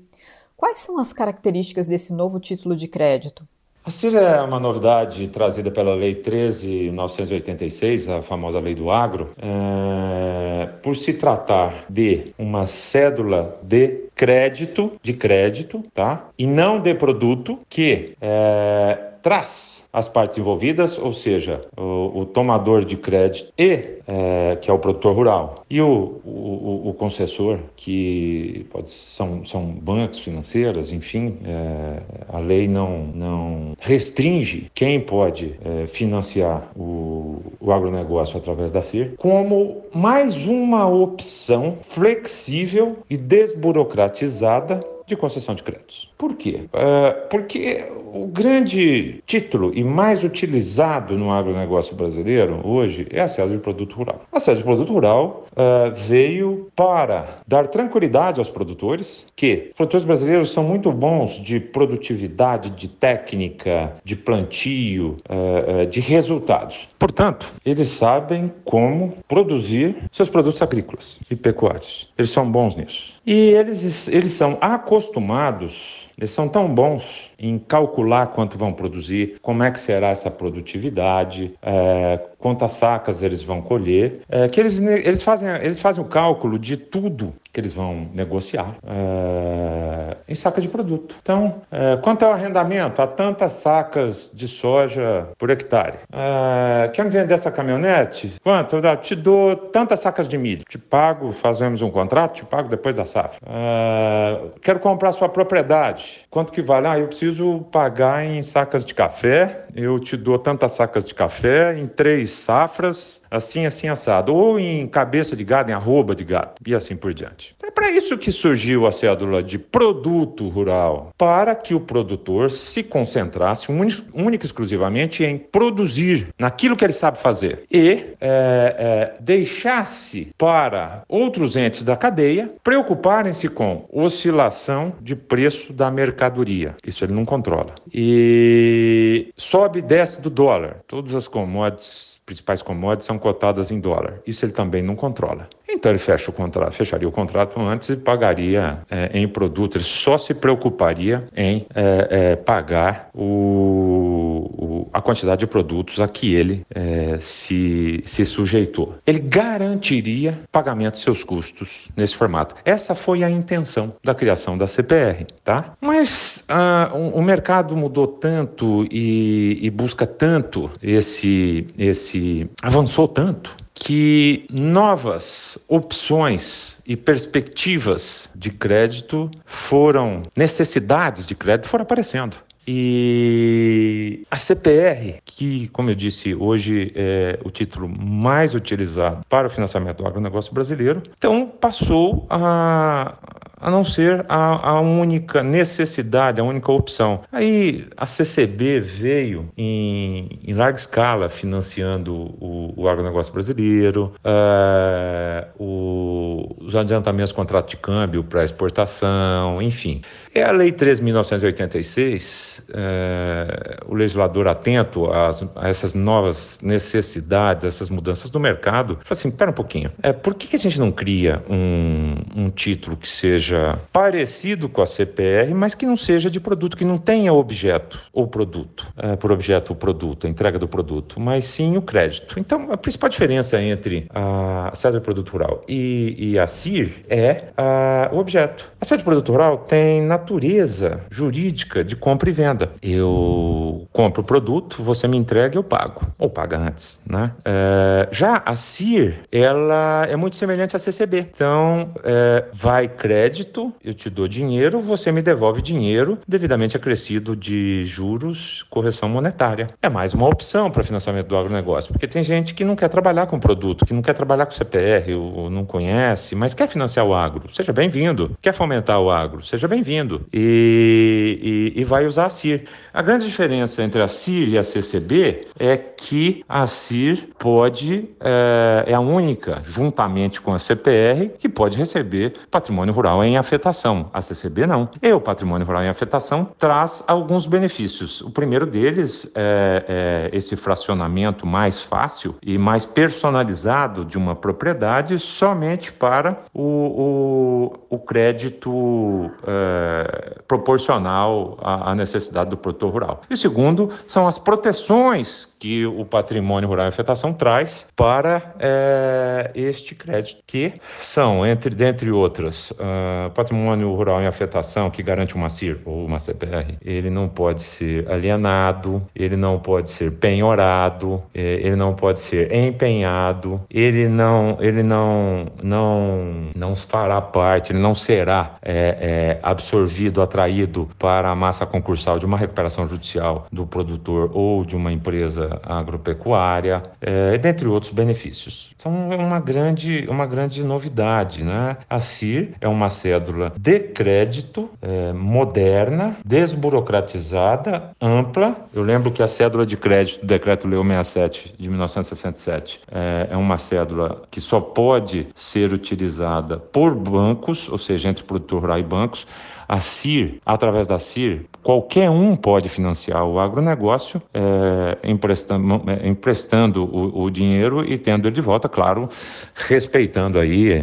Quais são as características desse novo título de crédito? A CIR é uma novidade trazida pela Lei 13.986, a famosa Lei do Agro, é, por se tratar de uma cédula de crédito, de crédito, tá? E não de produto que é, traz as partes envolvidas, ou seja, o, o tomador de crédito e é, que é o produtor rural e o, o, o concessor que pode, são, são bancos financeiras, enfim, é, a lei não, não restringe quem pode é, financiar o, o agronegócio através da CIR como mais uma opção flexível e desburocratizada de concessão de créditos. Por quê? Uh, porque o grande título e mais utilizado no agronegócio brasileiro hoje é a sede de produto rural. A sede de produto rural uh, veio para dar tranquilidade aos produtores, que os produtores brasileiros são muito bons de produtividade, de técnica, de plantio, uh, de resultados. Portanto, eles sabem como produzir seus produtos agrícolas e pecuários. Eles são bons nisso. E eles, eles são acostumados eles são tão bons em calcular quanto vão produzir, como é que será essa produtividade, é, quantas sacas eles vão colher, é, que eles, eles, fazem, eles fazem o cálculo de tudo que eles vão negociar é, em saca de produto. Então, é, quanto é o arrendamento? Há tantas sacas de soja por hectare. É, quer me vender essa caminhonete? Quanto? Eu te dou tantas sacas de milho. Te pago, fazemos um contrato, te pago depois da safra. É, quero comprar sua propriedade. Quanto que vale? Ah, eu preciso pagar em sacas de café. Eu te dou tantas sacas de café em três safras, assim, assim, assado. Ou em cabeça de gado, em arroba de gado, e assim por diante. É para isso que surgiu a cédula de produto rural, para que o produtor se concentrasse única e exclusivamente em produzir naquilo que ele sabe fazer e é, é, deixasse para outros entes da cadeia preocuparem-se com oscilação de preço da mercadoria. Isso ele não controla. E sobe e desce do dólar. Todas as commodities principais commodities são cotadas em dólar. Isso ele também não controla. Então ele fecha o contrato, fecharia o contrato antes e pagaria é, em produto. Ele só se preocuparia em é, é, pagar o, o, a quantidade de produtos a que ele é, se, se sujeitou. Ele garantiria pagamento de seus custos nesse formato. Essa foi a intenção da criação da CPR, tá? Mas ah, o, o, mercado mudou tanto e, e busca tanto esse, esse avançou tanto que novas opções e perspectivas de crédito foram, necessidades de crédito foram aparecendo. E a CPR, que, como eu disse, hoje é o título mais utilizado para o financiamento do agronegócio brasileiro, então passou a, a não ser a, a, única necessidade, a única opção. Aí a CCB veio em, em larga escala financiando o, o agronegócio brasileiro, uh, o, os adiantamentos contrato de câmbio para exportação, enfim. É a Lei 3.986, é, o legislador atento às, a essas novas necessidades, essas mudanças do mercado, fala assim, espera um pouquinho, é, por que, que a gente não cria um, um título que seja parecido com a CPR, mas que não seja de produto, que não tenha objeto ou produto, é, por objeto o produto, a entrega do produto, mas sim o crédito. Então, a principal diferença entre a sede de produto rural e, e a CIR é a, o objeto. A sede de produto rural tem, na natureza jurídica de compra e venda. Eu compro o produto, você me entrega, eu pago, ou paga antes, né? É, já a CIR, ela é muito semelhante à CCB. Então, é, vai crédito, eu te dou dinheiro, você me devolve dinheiro devidamente acrescido de juros, correção monetária. É mais uma opção para financiamento do agronegócio, porque tem gente que não quer trabalhar com produto, que não quer trabalhar com CPR, ou não conhece, mas quer financiar o agro. Seja bem-vindo. Quer fomentar o agro? Seja bem-vindo e, e, e, vai usar a CIR. A grande diferença entre a CIR e a CCB é que a CIR pode, é, é a única, juntamente com a CPR, que pode receber patrimônio rural em afetação. A CCB não. E o patrimônio rural em afetação traz alguns benefícios. O primeiro deles é, é esse fracionamento mais fácil e mais personalizado de uma propriedade somente para o, o, o crédito é, proporcional à, necessidade do produtor rural. E segundo são as proteções que o patrimônio rural em afetação traz para é, este crédito, que são, entre dentre outras, uh, patrimônio rural em afetação que garante uma CIR ou uma CPR, ele não pode ser alienado, ele não pode ser penhorado, é, ele não pode ser empenhado, ele não, ele não não, não fará parte, ele não será é, é, absorvido, atraído para a massa concursal de uma recuperação judicial do produtor ou de uma empresa agropecuária, é, dentre outros benefícios. Então é uma grande, uma grande novidade. Né? A CIR é uma cédula de crédito é, moderna, desburocratizada, ampla. Eu lembro que a cédula de crédito do Decreto-Lei 67 de 1967 é, é uma cédula que só pode ser utilizada por bancos, ou seja, entre produtor rural e bancos. A CIR, através da CIR, qualquer um pode financiar o agronegócio é, emprestando, é, emprestando o, o, dinheiro e tendo ele de volta, claro, respeitando aí é,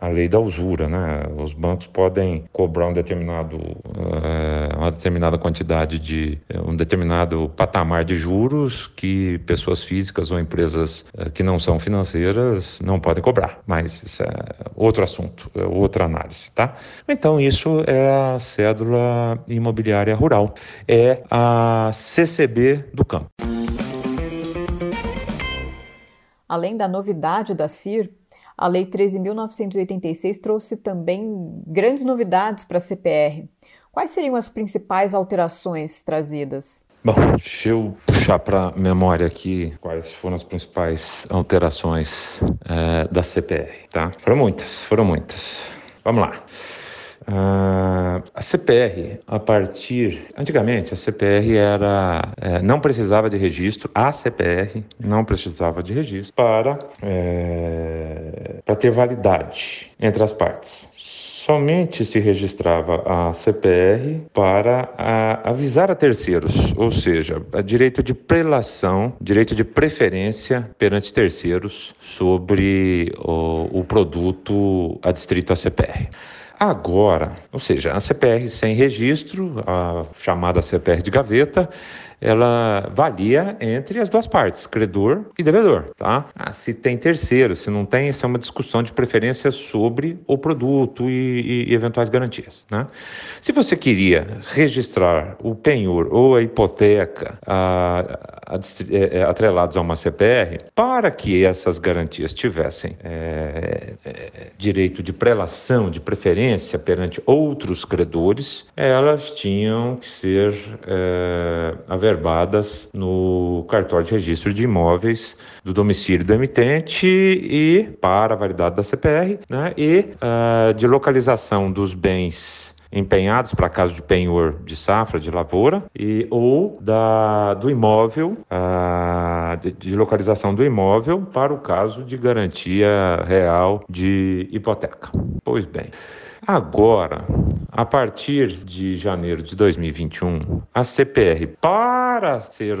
a lei da usura. Né? Os bancos podem cobrar um determinado, é, uma determinada quantidade de, é, um determinado patamar de juros que pessoas físicas ou empresas que não são financeiras não podem cobrar. Mas isso é outro assunto, outra análise, tá? Então isso é a cédula imobiliária rural, é a CCB do campo. Além da novidade da CIR, a Lei 13.986 trouxe também grandes novidades para a CPR. Quais seriam as principais alterações trazidas? Bom, deixa eu puxar para a memória aqui quais foram as principais alterações é, da CPR, tá? Foram muitas, foram muitas. Vamos lá. Uh, a CPR, a partir. Antigamente, a CPR era. É, não precisava de registro, a CPR não precisava de registro para, é, para ter validade entre as partes. Somente se registrava a CPR para a, avisar a terceiros, ou seja, a direito de prelação, direito de preferência perante terceiros sobre o, o produto adstrito à CPR. Agora, ou seja, a CPR sem registro, a chamada CPR de gaveta, ela valia entre as duas partes, credor e devedor, tá? Ah, se tem terceiro, se não tem, isso é uma discussão de preferência sobre o produto e, e, eventuais garantias, né? Se você queria registrar o penhor ou a hipoteca a, a, a, é, é, atrelados a uma CPR, para que essas garantias tivessem é, é, direito de prelação, de preferência perante outros credores, elas tinham que ser é, averbadas no cartório de registro de imóveis do domicílio do emitente e para a validade da CPR, né, e uh, de localização dos bens empenhados para caso de penhor de safra, de lavoura, e ou da, do imóvel, uh, de, de, localização do imóvel para o caso de garantia real de hipoteca. Pois bem. Agora, a partir de janeiro de 2021, a CPR, para, ser,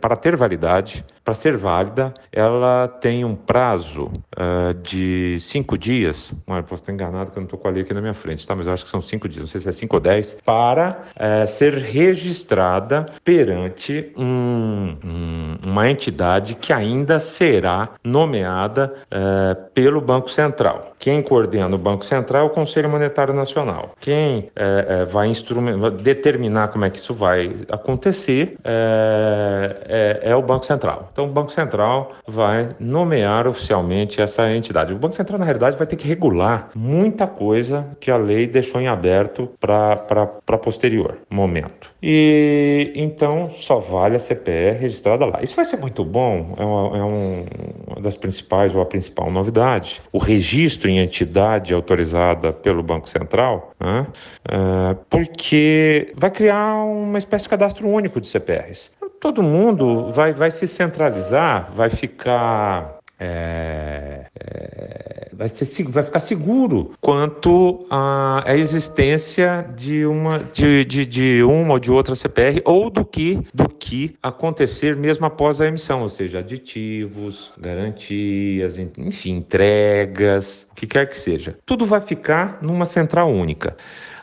para ter validade, para ser válida, ela tem um prazo uh, de cinco dias. Olha, posso estar enganado que eu não estou com a lei aqui na minha frente, tá? Mas eu acho que são cinco dias, não sei se é cinco ou dez, para uh, ser registrada perante um, um, uma entidade que ainda será nomeada uh, pelo Banco Central. Quem coordena o Banco Central o Conselho Monetário Nacional. Quem é, é, vai, vai, determinar como é que isso vai acontecer é, é, é, o Banco Central. Então, o Banco Central vai nomear oficialmente essa entidade. O Banco Central, na realidade, vai ter que regular muita coisa que a lei deixou em aberto para posterior momento. E então só vale a CPE registrada lá. Isso vai ser muito bom, é uma, é uma das principais ou a principal novidade. O registro em entidade autorizada pelo Banco Central, né? é, porque vai criar uma espécie de cadastro único de CPRs. Todo mundo vai, vai se centralizar, vai ficar é, é, vai, ser, vai ficar seguro quanto à, existência de uma, de, de, de, uma ou de outra CPR ou do que, do que acontecer mesmo após a emissão, ou seja, aditivos, garantias, enfim, entregas, o que quer que seja. Tudo vai ficar numa central única.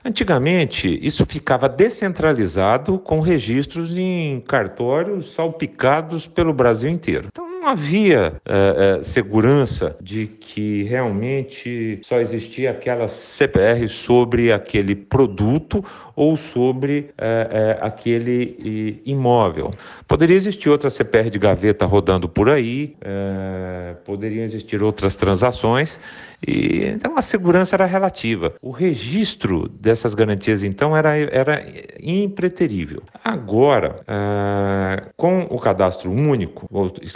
Antigamente, isso ficava descentralizado com registros em cartórios salpicados pelo Brasil inteiro. Então, havia é, é, segurança de que realmente só existia aquela CPR sobre aquele produto ou sobre é, aquele imóvel. Poderia existir outra CPR de gaveta rodando por aí, poderiam existir outras transações E, então a segurança era relativa. O registro dessas garantias, então, era, era impreterível. Agora, com o cadastro único,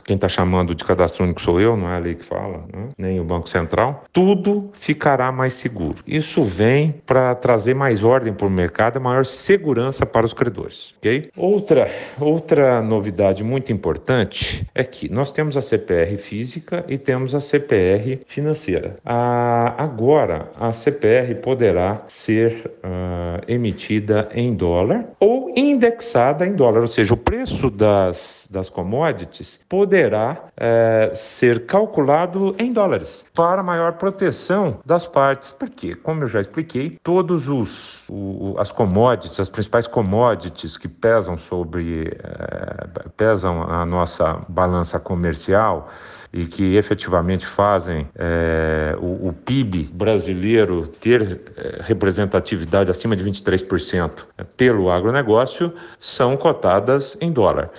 quem está chamando de cadastro único sou eu, não é a lei que fala, né? nem o Banco Central, tudo ficará mais seguro. Isso vem para trazer mais ordem para o mercado maior segurança para os credores. Okay? Outra, outra novidade muito importante é que nós temos a CPR física e temos a CPR financeira. Ah, agora, a CPR poderá ser uh, emitida em dólar ou indexada em dólar, ou seja, o preço das das commodities poderá é, ser calculado em dólares para maior proteção das partes, porque, como eu já expliquei, todos os o, as commodities, as principais commodities que pesam sobre é, pesam a nossa balança comercial e que efetivamente fazem é, o, o, PIB brasileiro ter é, representatividade acima de 23% pelo agronegócio, são cotadas em dólar.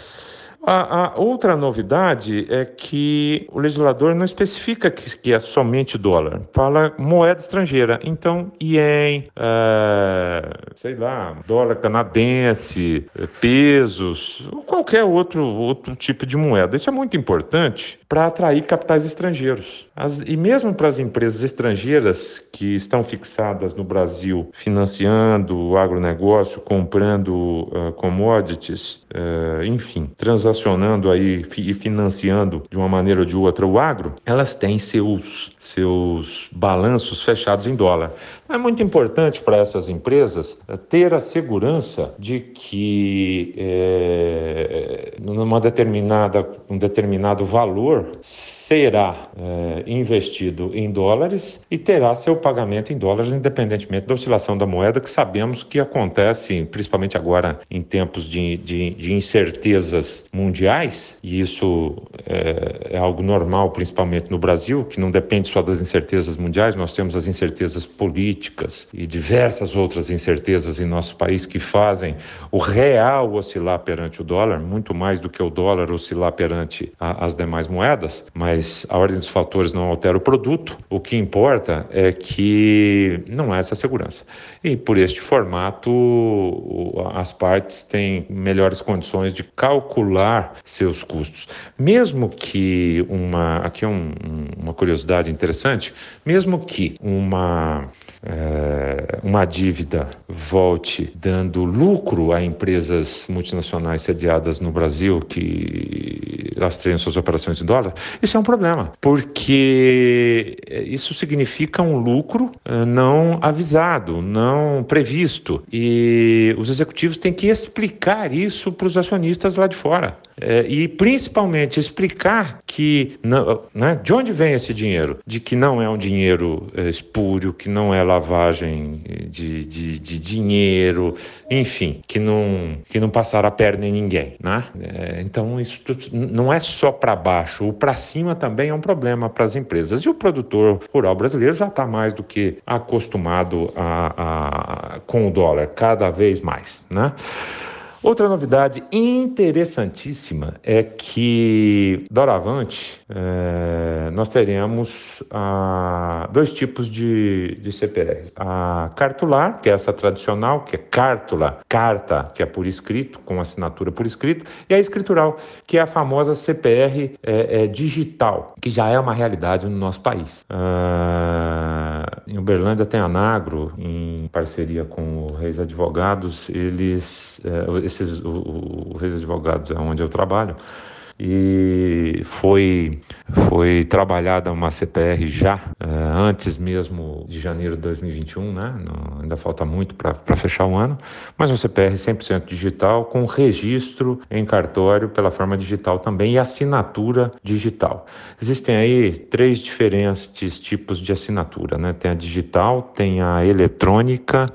A, a, outra novidade é que o legislador não especifica que, que é somente dólar, fala moeda estrangeira. Então, ien, é, sei lá, dólar canadense, pesos, ou qualquer outro, outro tipo de moeda. Isso é muito importante para atrair capitais estrangeiros. As, e mesmo para as empresas estrangeiras que estão fixadas no Brasil, financiando o agronegócio, comprando uh, commodities, uh, enfim, transacionando transacionando aí e financiando de uma maneira ou de outra o agro, elas têm seus, seus balanços fechados em dólar. É muito importante para essas empresas eh, ter a segurança de que é, numa determinada, um determinado valor será é, investido em dólares e terá seu pagamento em dólares, independentemente da oscilação da moeda, que sabemos que acontece, principalmente agora em tempos de, de, de incertezas mundiais, e isso é, é, algo normal, principalmente no Brasil, que não depende só das incertezas mundiais, nós temos as incertezas políticas e diversas outras incertezas em nosso país que fazem o real oscilar perante o dólar, muito mais do que o dólar oscilar perante a, as demais moedas, mas a ordem dos fatores não altera o produto. O que importa é que não há essa segurança. E por este formato, as partes têm melhores condições de calcular seus custos. Mesmo que uma. Aqui é um, uma curiosidade interessante: mesmo que uma é, uma dívida volte dando lucro a empresas multinacionais sediadas no Brasil que rastreiam suas operações em dólar, isso é um problema, porque isso significa um lucro é, não avisado, não previsto, e os executivos têm que explicar isso para os acionistas lá de fora. É, e principalmente explicar que não, né, de onde vem esse dinheiro, de que não é um dinheiro é, espúrio, que não é lavagem de, de, de, dinheiro, enfim, que não que não passará a perna em ninguém, né? É, então isso não é só para baixo, o para cima também é um problema para as empresas e o produtor rural brasileiro já está mais do que acostumado a, a, com o dólar cada vez mais, né? Outra novidade interessantíssima é que, doravante, é, nós teremos ah, dois tipos de, de CPRs. A cartular, que é essa tradicional, que é cártula, carta, que é por escrito, com assinatura por escrito, e a escritural, que é a famosa CPR é, é, digital, que já é uma realidade no nosso país. Ah, em Uberlândia tem a Nagro, em parceria com o Reis Advogados, eles, esses, o, o Reis Advogados é onde eu trabalho, e foi, foi trabalhada uma CPR já uh, antes mesmo de janeiro de 2021, né? Não, ainda falta muito para fechar o ano, mas um CPR 100% digital com registro em cartório pela forma digital também e assinatura digital. Existem aí três diferentes tipos de assinatura, né? Tem a digital, tem a eletrônica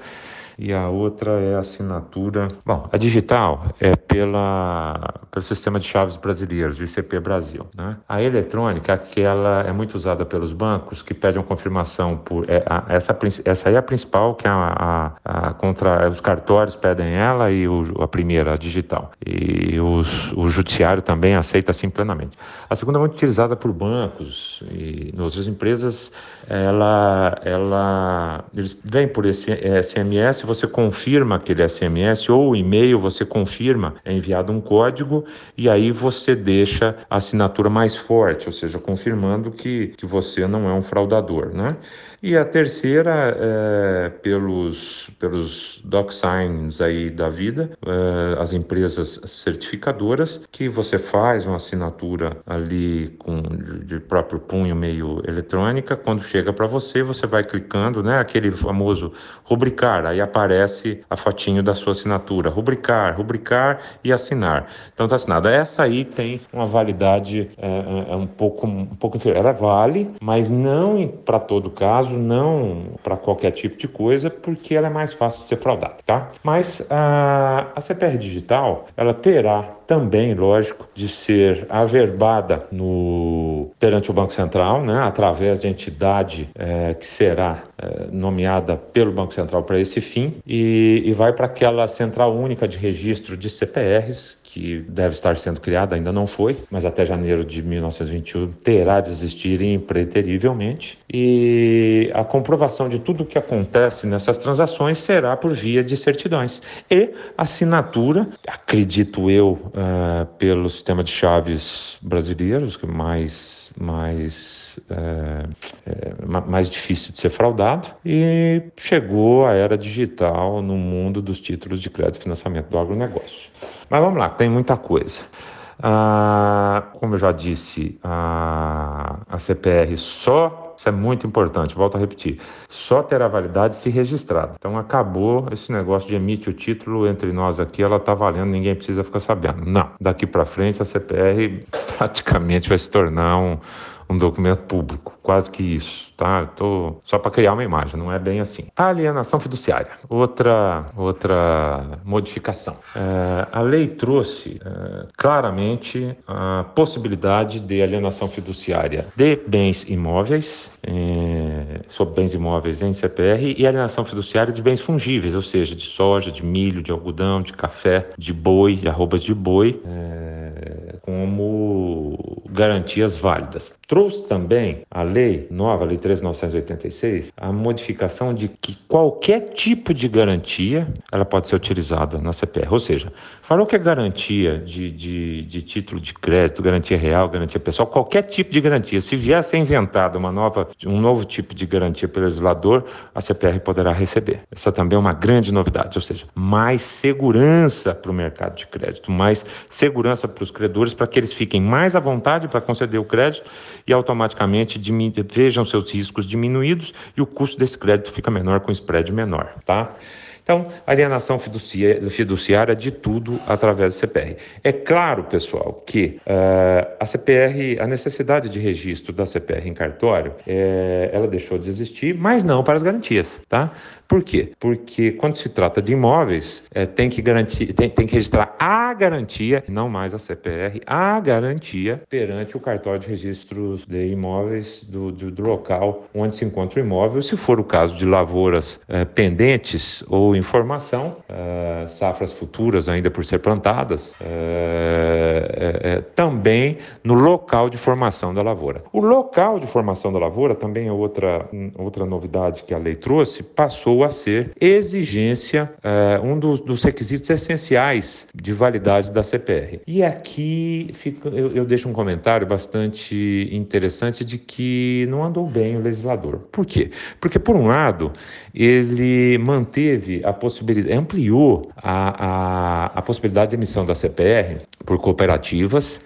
e a outra é a assinatura. Bom, a digital é pela, pelo sistema de chaves brasileiros, ICP Brasil. Né? A eletrônica, aquela é muito usada pelos bancos que pedem confirmação por. É, a, essa, essa aí é a principal, que é a, a, a contra. Os cartórios pedem ela e o, a primeira, a digital. E os, o judiciário também aceita assim plenamente. A segunda é muito utilizada por bancos e outras empresas, ela, ela, eles vêm por esse SMS, você confirma aquele SMS ou e-mail, você confirma, é enviado um código e aí você deixa a assinatura mais forte, ou seja, confirmando que, que você não é um fraudador, né? E a terceira, é, pelos, pelos DocSigns aí da vida, é, as empresas certificadoras, que você faz uma assinatura ali com de próprio punho meio eletrônica, quando chega para você, você vai clicando, né, aquele famoso rubricar, aí aparece a fotinho da sua assinatura, rubricar, rubricar e assinar. Então está assinada. Essa aí tem uma validade é, é, um pouco um pouco inferior. Ela vale, mas não para todo caso caso, não para qualquer tipo de coisa, porque ela é mais fácil de ser fraudada, tá? Mas a, a CPR digital, ela terá também, lógico, de ser averbada no perante o Banco Central, né, através de entidade é, que será é, nomeada pelo Banco Central para esse fim e, e vai para aquela central única de registro de CPRs que deve estar sendo criada, ainda não foi, mas até janeiro de 1921 terá de existir impreterivelmente. E a comprovação de tudo o que acontece nessas transações será por via de certidões. E assinatura, acredito eu, uh, pelo sistema de chaves brasileiros, que mais, mais, uh, uh, mais difícil de ser fraudado, e chegou a era digital no mundo dos títulos de crédito e financiamento do agronegócio. Mas vamos lá, tem muita coisa. Ah, como eu já disse, a, a CPR só, isso é muito importante, volto a repetir, só terá validade se registrada. Então acabou esse negócio de emite o título entre nós aqui, ela está valendo, ninguém precisa ficar sabendo. Não, daqui para frente a CPR praticamente vai se tornar um um documento público, quase que isso, tá? Tô só para criar uma imagem, não é bem assim. A alienação fiduciária, outra outra modificação. É, a lei trouxe é, claramente a possibilidade de alienação fiduciária de bens imóveis, é, sobre bens imóveis em CPR e alienação fiduciária de bens fungíveis, ou seja, de soja, de milho, de algodão, de café, de boi, de arrobas de boi, é, como garantias válidas. Trouxe também a lei nova, a lei 3.986, a modificação de que qualquer tipo de garantia ela pode ser utilizada na CPR. Ou seja, falou que é garantia de, de, de título de crédito, garantia real, garantia pessoal, qualquer tipo de garantia. Se vier a ser inventada uma nova, um novo tipo de garantia pelo legislador, a CPR poderá receber. Essa também é uma grande novidade, ou seja, mais segurança para o mercado de crédito, mais segurança para os credores para que eles fiquem mais à vontade para conceder o crédito e automaticamente vejam seus riscos diminuídos e o custo desse crédito fica menor com spread menor, tá? Então, alienação fiduciária de tudo através do CPR. É claro, pessoal, que uh, a CPR, a necessidade de registro da CPR em cartório, é, ela deixou de existir, mas não para as garantias, tá? Por quê? Porque quando se trata de imóveis, é, tem, que garantir, tem, tem que registrar a garantia, não mais a CPR, a garantia perante o cartório de registros de imóveis do, do, do local onde se encontra o imóvel. Se for o caso de lavouras é, pendentes ou informação, é, safras futuras ainda por ser plantadas, é, é, é, também no local de formação da lavoura. O local de formação da lavoura também é outra, outra novidade que a lei trouxe, passou passou a ser exigência, é, um dos, dos, requisitos essenciais de validade da CPR. E aqui fica, eu, eu deixo um comentário bastante interessante de que não andou bem o legislador. Por quê? Porque, por um lado, ele manteve a possibilidade, ampliou a, a, a possibilidade de emissão da CPR por cooperativas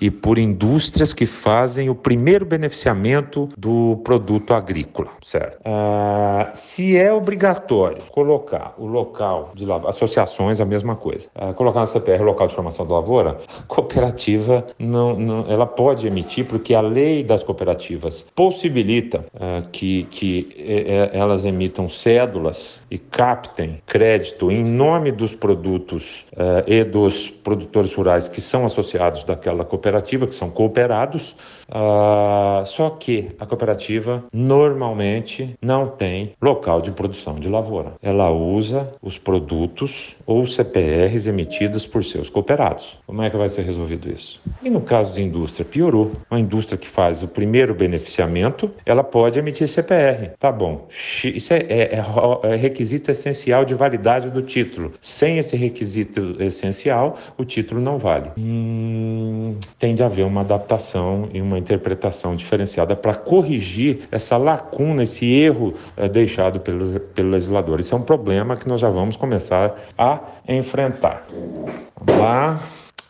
e por indústrias que fazem o primeiro beneficiamento do produto agrícola, certo? Ah, se é obrigatório colocar o local de lavoura, associações a mesma coisa, ah, colocar na CPR o local de formação da lavoura, a cooperativa não, não, ela pode emitir porque a lei das cooperativas possibilita ah, que, que elas emitam cédulas e captem crédito em nome dos produtos uh, e dos produtores rurais que são associados daquela cooperativa, que são cooperados, uh, só que a cooperativa normalmente não tem local de produção de lavoura. Ela usa os produtos ou CPRs emitidos por seus cooperados. Como é que vai ser resolvido isso? E no caso de indústria, piorou. Uma indústria que faz o primeiro beneficiamento, ela pode emitir CPR. Tá bom. Isso é, é, é, é requisito essencial de validade do título. Sem esse requisito essencial, o título não vale. Hum, tem de haver uma adaptação e uma interpretação diferenciada para corrigir essa lacuna, esse erro é, deixado pelo, pelo legislador. Isso é um problema que nós já vamos começar a enfrentar. Vamos lá.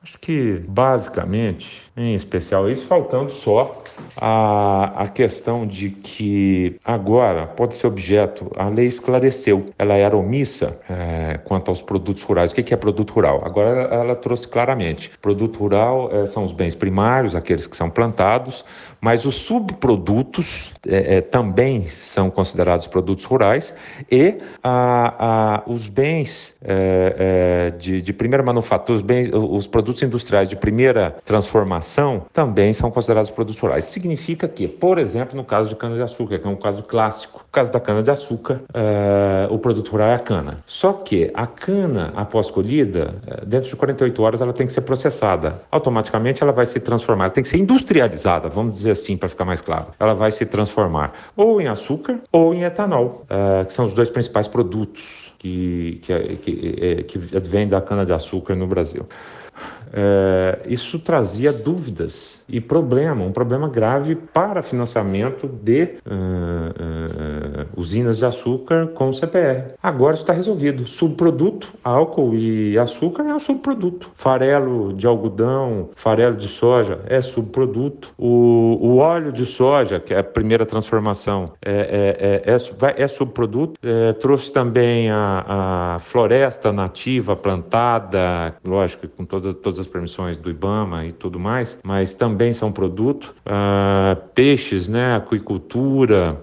Acho que basicamente, em especial isso, faltando só a, a questão de que agora pode ser objeto, a lei esclareceu, ela era omissa é, quanto aos produtos rurais. O que é produto rural? Agora ela, ela trouxe claramente: produto rural é, são os bens primários, aqueles que são plantados, mas os subprodutos é, também são considerados produtos rurais e a, a, os bens de, de, primeira manufatura, os, bens, os produtos industriais de primeira transformação também são considerados produtos rurais significa que, por exemplo, no caso de cana-de-açúcar, que é um caso clássico, no caso da cana-de-açúcar, uh, o produto rural é a cana. Só que a cana, após colhida, uh, dentro de 48 horas ela tem que ser processada. Automaticamente ela vai se transformar, tem que ser industrializada, vamos dizer assim, para ficar mais claro. Ela vai se transformar ou em açúcar ou em etanol, uh, que são os dois principais produtos que, que, que, que da cana-de-açúcar no Brasil é, isso trazia dúvidas e problema, um problema grave para financiamento de uh, uh, usinas de açúcar com CPR. Agora está resolvido. Subproduto, álcool e açúcar é um subproduto. Farelo de algodão, farelo de soja é subproduto. O, o óleo de soja, que é a primeira transformação, é, é, é, é subproduto. trouxe também a, a floresta nativa plantada, lógico, com todas, todas as permissões do IBAMA e tudo mais, mas também são produto. Ah, peixes, né, aquicultura,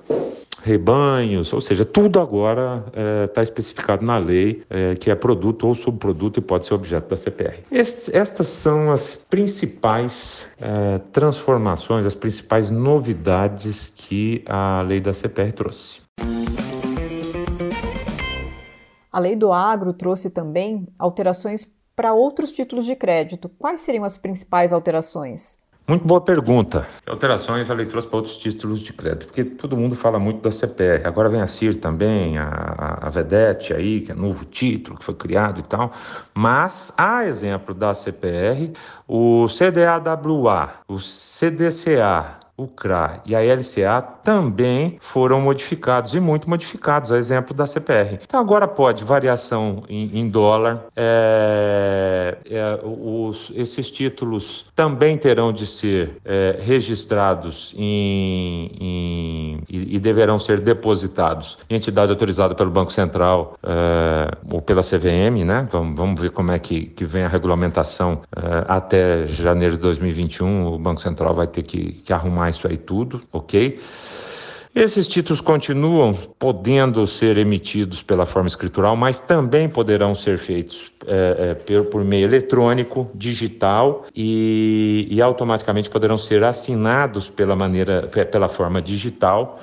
rebanhos, ou seja, tudo agora está é, especificado na lei é, que é produto ou subproduto e pode ser objeto da CPR. Est estas são as principais é, transformações, as principais novidades que a lei da CPR trouxe. A lei do agro trouxe também alterações para outros títulos de crédito, quais seriam as principais alterações? Muito boa pergunta. Alterações a lei trouxe para outros títulos de crédito, porque todo mundo fala muito da CPR. Agora vem a CIR também, a, a Vedete aí, que é novo título que foi criado e tal. Mas, a exemplo da CPR, o CDAWA, o CDCA, o CRA e a LCA também foram modificados e muito modificados, a exemplo da CPR. Então agora pode variação em, em dólar, é, é, os, esses títulos também terão de ser é, registrados em, em, e, e, deverão ser depositados em entidade autorizada pelo Banco Central é, ou pela CVM, né? Vamos, vamos ver como é que, que vem a regulamentação é, até janeiro de 2021. O Banco Central vai ter que, que arrumar isso aí tudo, ok? Esses títulos continuam podendo ser emitidos pela forma escritural, mas também poderão ser feitos é, é, por, meio eletrônico, digital e, e, automaticamente poderão ser assinados pela maneira, pela forma digital.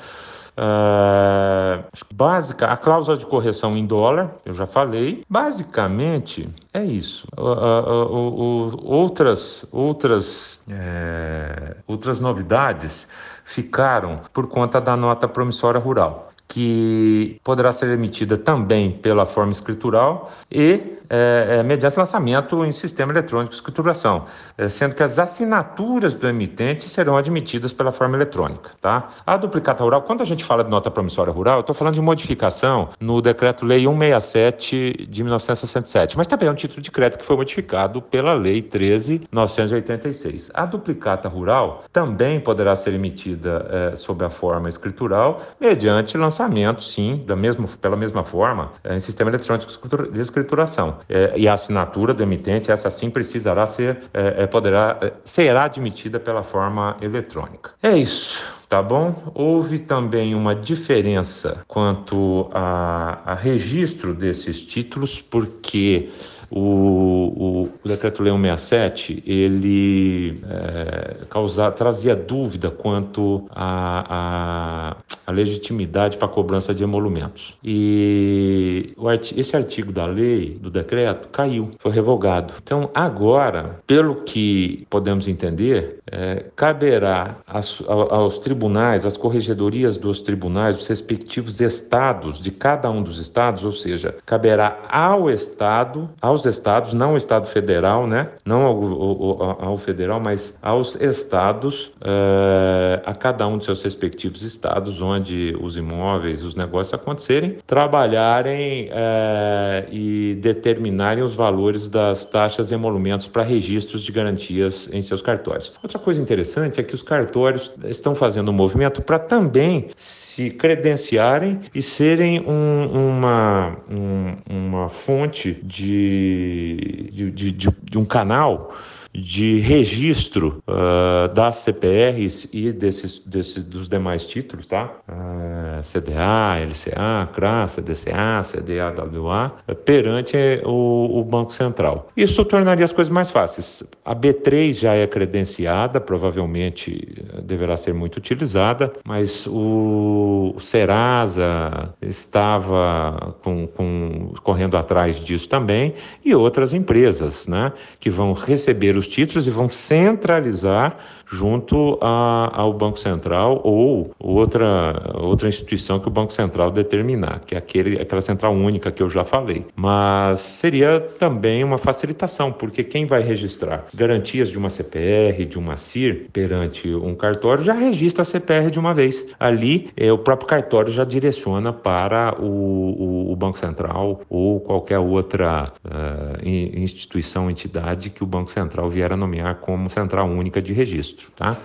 Uh, básica, a cláusula de correção em dólar, eu já falei. Basicamente é isso. Uh, uh, outras outras é, outras novidades ficaram por conta da nota promissória rural que poderá ser emitida também pela forma escritural e é, é, mediante lançamento em sistema eletrônico de escrituração, é, sendo que as assinaturas do emitente serão admitidas pela forma eletrônica. Tá? A duplicata rural, quando a gente fala de nota promissória rural, eu estou falando de modificação no Decreto-Lei 167 de 1967, mas também é um título de crédito que foi modificado pela Lei 13.986. A duplicata rural também poderá ser emitida é, sob a forma escritural, mediante lançamento, sim, da mesma, pela mesma forma, é, em sistema eletrônico de escrituração. É, e a assinatura do emitente, essa sim precisará ser, é, é poderá, é, será admitida pela forma eletrônica. É isso tá bom? Houve também uma diferença quanto a, a registro desses títulos, porque o, o, o Decreto-Lei 167, ele é, causa, trazia dúvida quanto à legitimidade para a cobrança de emolumentos. E artigo, esse artigo da lei, do decreto, caiu, foi revogado. Então, agora, pelo que podemos entender, é, caberá aos, aos tribunais, às corregedorias dos tribunais, dos respectivos estados, de cada um dos estados, ou seja, caberá ao estado, aos aos estados, não ao Estado federal, né? não ao, ao, ao federal, mas aos estados, uh, a cada um de seus respectivos estados, onde os imóveis, os negócios acontecerem, trabalharem uh, e determinarem os valores das taxas e emolumentos para registros de garantias em seus cartórios. Outra coisa interessante é que os cartórios estão fazendo um movimento para também se credenciarem e serem um, uma, um, uma fonte de de, de, de, de um canal de registro uh, das CPRs e desses, desses, dos demais títulos, tá? Uh, CDA, LCA, CRA, CDCA, CDAWA, perante o, o, Banco Central. Isso tornaria as coisas mais fáceis. A B3 já é credenciada, provavelmente deverá ser muito utilizada, mas o, o Serasa estava com, com, correndo atrás disso também e outras empresas, né? Que vão receber os títulos e vão centralizar junto a, ao Banco Central ou outra, outra instituição que o Banco Central determinar, que é aquele, aquela central única que eu já falei. Mas seria também uma facilitação, porque quem vai registrar garantias de uma CPR, de uma CIR, perante um cartório, já registra a CPR de uma vez. Ali, é, o próprio cartório já direciona para o, o, o Banco Central ou qualquer outra uh, instituição, entidade que o Banco Central vier a nomear como central única de registro tá?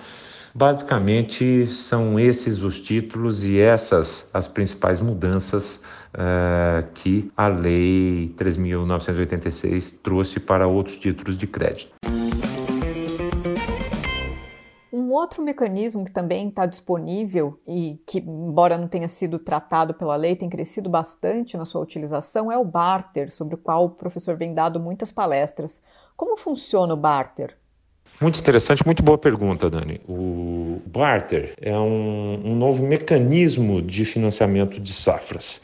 Basicamente são esses os títulos e essas as principais mudanças uh, que a Lei 3.986 trouxe para outros títulos de crédito. Um outro mecanismo que também está disponível e que, embora não tenha sido tratado pela lei, tem crescido bastante na sua utilização é o barter, sobre o qual o professor vem dado muitas palestras. Como funciona o barter? Muito interessante, muito boa pergunta, Dani. O barter é um, um novo mecanismo de financiamento de safras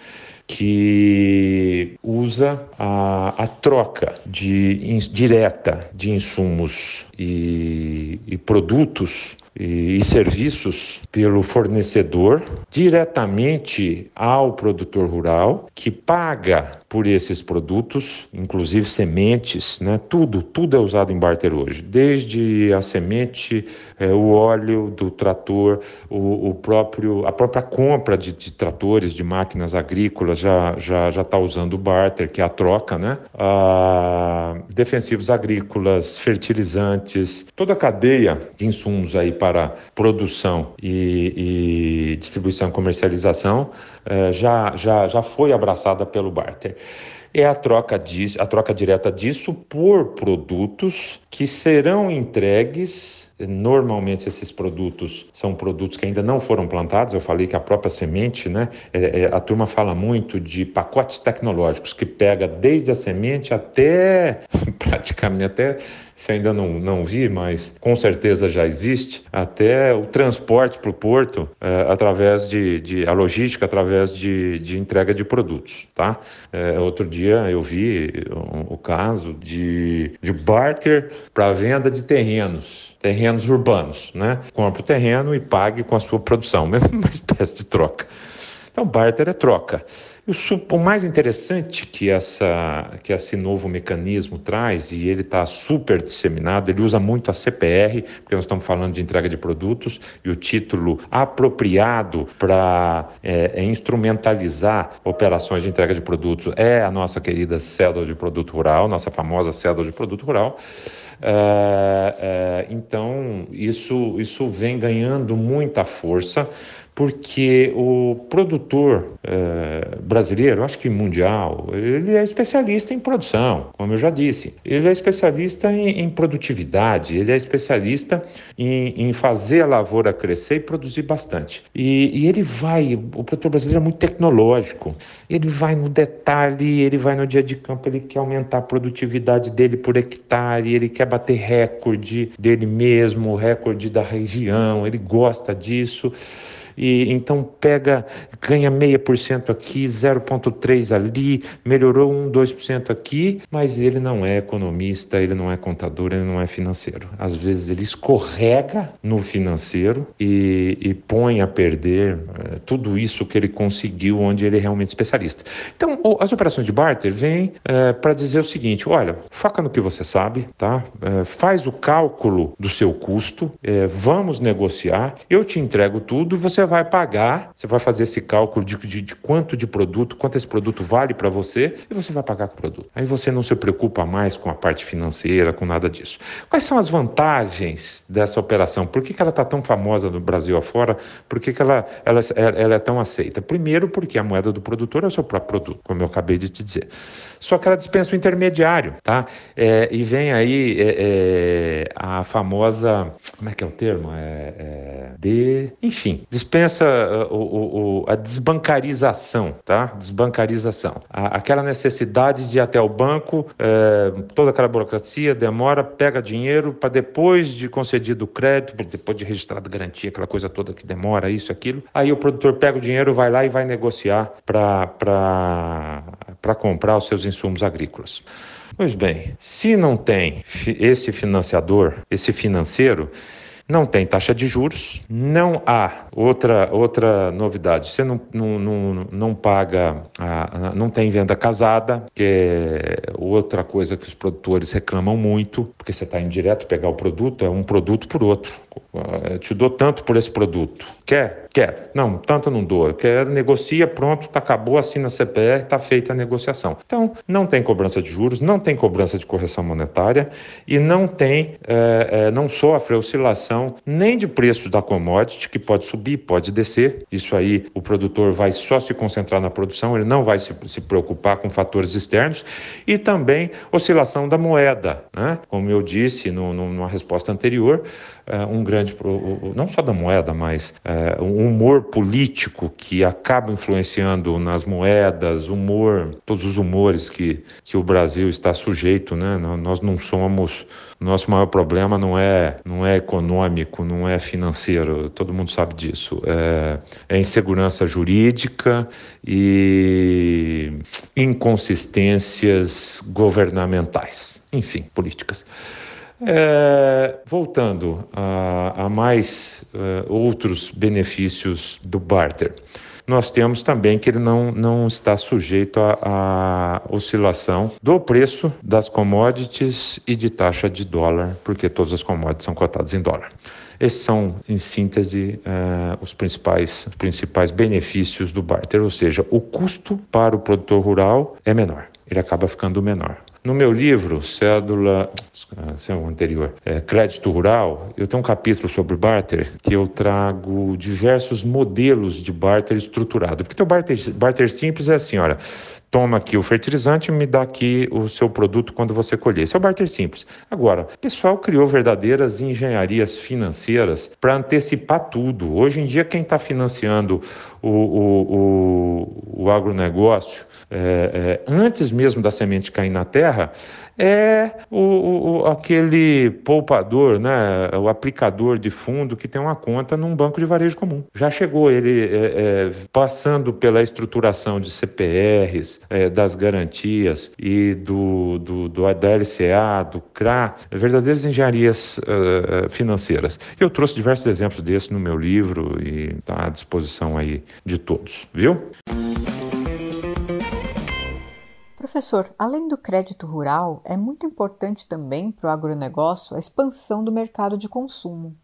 que usa a, a troca de, in, direta de insumos e, e produtos e, e serviços pelo fornecedor diretamente ao produtor rural, que paga por esses produtos, inclusive sementes, né? Tudo, tudo é usado em barter hoje, desde a semente, é, o óleo do trator, o, o, próprio, a própria compra de, de, tratores, de máquinas agrícolas já já já está usando o barter, que é a troca, né? Ah, defensivos agrícolas, fertilizantes, toda a cadeia de insumos aí para produção e, e distribuição e comercialização eh, já, já, já foi abraçada pelo barter é a troca, disso, a troca direta disso por produtos que serão entregues Normalmente esses produtos são produtos que ainda não foram plantados. Eu falei que a própria semente, né? É, é, a turma fala muito de pacotes tecnológicos que pega desde a semente até (laughs) praticamente até se ainda não, não vi, mas com certeza já existe, até o transporte para o porto é, através de, de, a logística através de, de entrega de produtos, tá? É, outro dia eu vi o, o caso de, de barter para venda de terrenos terrenos urbanos, né? Compre o terreno e pague com a sua produção, (laughs) mesmo uma espécie de troca. Então, barter é troca. O, mais interessante que, essa, que esse novo mecanismo traz, e ele está super disseminado, ele usa muito a CPR, porque nós estamos falando de entrega de produtos, e o título apropriado para é, é instrumentalizar operações de entrega de produtos é a nossa querida cédula de produto rural, nossa famosa cédula de produto rural. É, é, então, isso, isso vem ganhando muita força porque o produtor é, brasileiro, acho que mundial, ele é especialista em produção, como eu já disse. Ele é especialista em, em produtividade, ele é especialista em, em, fazer a lavoura crescer e produzir bastante. E, e, ele vai, o produtor brasileiro é muito tecnológico, ele vai no detalhe, ele vai no dia de campo, ele quer aumentar a produtividade dele por hectare, ele quer bater recorde dele mesmo, recorde da região, ele gosta disso e então pega, ganha meia por cento aqui, 0,3 ali, melhorou 1, 2% aqui, mas ele não é economista, ele não é contador, ele não é financeiro. Às vezes ele escorrega no financeiro e, e põe a perder é, tudo isso que ele conseguiu onde ele é realmente especialista. Então, as operações de barter vêm é, para dizer o seguinte: olha, foca no que você sabe, tá? É, faz o cálculo do seu custo, vamos negociar, eu te entrego tudo, você você vai pagar, você vai fazer esse cálculo de, de, de quanto de produto, quanto esse produto vale para você e você vai pagar com o produto. Aí você não se preocupa mais com a parte financeira, com nada disso. Quais são as vantagens dessa operação? Por que, que ela está tão famosa no Brasil afora? Por que, que ela, ela, ela é tão aceita? Primeiro, porque a moeda do produtor é o seu próprio produto, como eu acabei de te dizer. Só que ela dispensa o intermediário, tá? É, e vem aí é, é, a famosa, como é que é o termo? É, é de, enfim, dispensa dispensa uh, o, o, a desbancarização, tá? Desbancarização. A, aquela necessidade de ir até o banco, é, toda aquela burocracia, demora, pega dinheiro para depois de concedido o crédito, depois de registrado garantia, aquela coisa toda que demora, isso, aquilo. Aí o produtor pega o dinheiro, vai lá e vai negociar para comprar os seus insumos agrícolas. Pois bem, se não tem esse financiador, esse financeiro, não tem taxa de juros, não há outra, outra novidade. Você não, não, não, não paga, a, não tem venda casada, que é outra coisa que os produtores reclamam muito, porque você está indo direto pegar o produto, é um produto por outro. Eu te dou tanto por esse produto. Quer? Quer. Não, tanto não dou. Quer, negocia, pronto, tá, acabou, assina a CPR, está feita a negociação. Então, não tem cobrança de juros, não tem cobrança de correção monetária e não tem, é, é, não sofre oscilação nem de preço da commodity, que pode subir, pode descer. Isso aí o produtor vai só se concentrar na produção, ele não vai se, se preocupar com fatores externos e também oscilação da moeda. Né? Como eu disse no, no, numa resposta anterior, um grande, não só da moeda, mas é, um humor político que acaba influenciando nas moedas, humor, todos os humores que, que o Brasil está sujeito, né? Nós não somos, nosso maior problema não é, não é econômico, não é financeiro, todo mundo sabe disso. É, é insegurança jurídica e inconsistências governamentais, enfim, políticas. É, voltando a, a mais uh, outros benefícios do barter, nós temos também que ele não, não está sujeito à oscilação do preço das commodities e de taxa de dólar, porque todas as commodities são cotadas em dólar. Esses são, em síntese, uh, os principais, principais benefícios do barter, ou seja, o custo para o produtor rural é menor, ele acaba ficando menor. No meu livro, Cédula, o anterior, é, Crédito Rural, eu tenho um capítulo sobre barter que eu trago diversos modelos de barter estruturado. Porque o barter, barter simples é assim, olha, toma aqui o fertilizante e me dá aqui o seu produto quando você colher. Esse é o barter simples. Agora, o pessoal criou verdadeiras engenharias financeiras para antecipar tudo. Hoje em dia, quem está financiando o, o, o, o agronegócio é, é, antes mesmo da semente cair na terra, é o, o, aquele poupador, né, o aplicador de fundo que tem uma conta num banco de varejo comum. Já chegou ele é, é, passando pela estruturação de CPRs, é, das garantias e do, do, do da LCA, do CRA, verdadeiras engenharias uh, financeiras. Eu trouxe diversos exemplos desses no meu livro e está à disposição aí de todos, viu? Professor, além do crédito rural, é muito importante também para o agronegócio a expansão do mercado de consumo.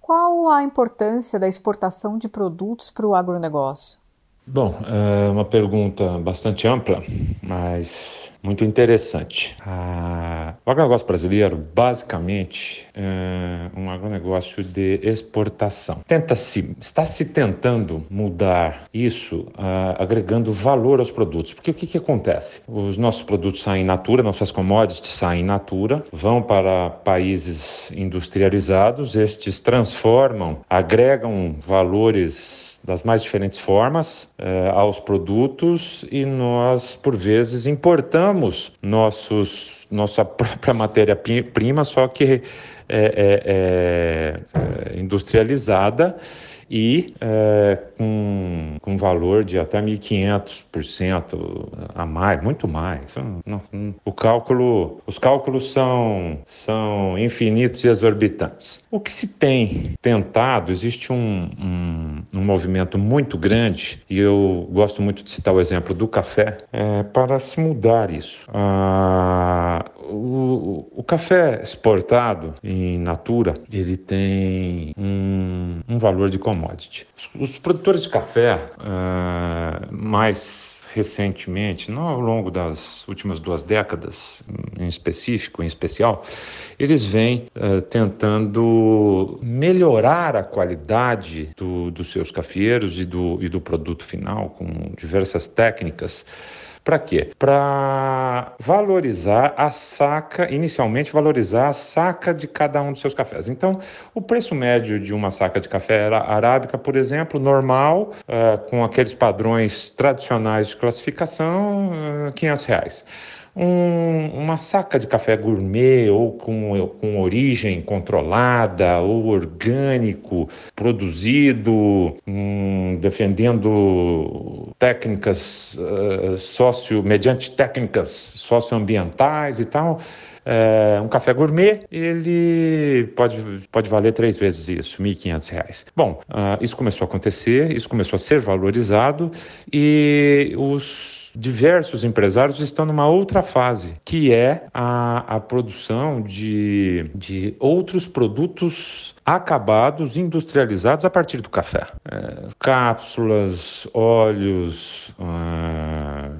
Qual a importância da exportação de produtos para o agronegócio? Bom, é uma pergunta bastante ampla, mas muito interessante. Ah, o agronegócio brasileiro, basicamente, é um agronegócio de exportação. Tenta-se, está se tentando mudar isso, ah, agregando valor aos produtos. Porque o que, que acontece? Os nossos produtos saem in natura, nossas commodities saem in natura, vão para países industrializados, estes transformam, agregam valores das mais diferentes formas eh, aos produtos e nós, por vezes, importamos nossos, nossa (laughs) própria matéria-prima, só que é, industrializada e é, com, com valor de até 1.500% a mais, muito mais. O cálculo, os cálculos são, são infinitos e exorbitantes. O que se tem tentado, existe um, um, um movimento muito grande, e eu gosto muito de citar o exemplo do café, é, para se mudar isso. Ah, o, o, café exportado em natura, ele tem um, um valor de commodity. Os, os produtores de café uh, mais recentemente, não ao longo das últimas duas décadas, em específico, em especial, eles vêm uh, tentando melhorar a qualidade do, dos seus cafeeiros e do, e do produto final com diversas técnicas para quê? Para valorizar a saca, inicialmente valorizar a saca de cada um dos seus cafés. Então, o preço médio de uma saca de café arábica, por exemplo, normal, uh, com aqueles padrões tradicionais de classificação, uh, eh, 500 reais um, uma saca de café gourmet ou com, com origem controlada ou orgânico, produzido, um, defendendo técnicas uh, socio, mediante técnicas socioambientais e tal. É, um café gourmet, ele pode, pode valer três vezes isso, R$ 1.500. Bom, uh, isso começou a acontecer, isso começou a ser valorizado e os diversos empresários estão numa outra fase, que é a, a produção de, de outros produtos acabados, industrializados a partir do café. É, cápsulas, óleos,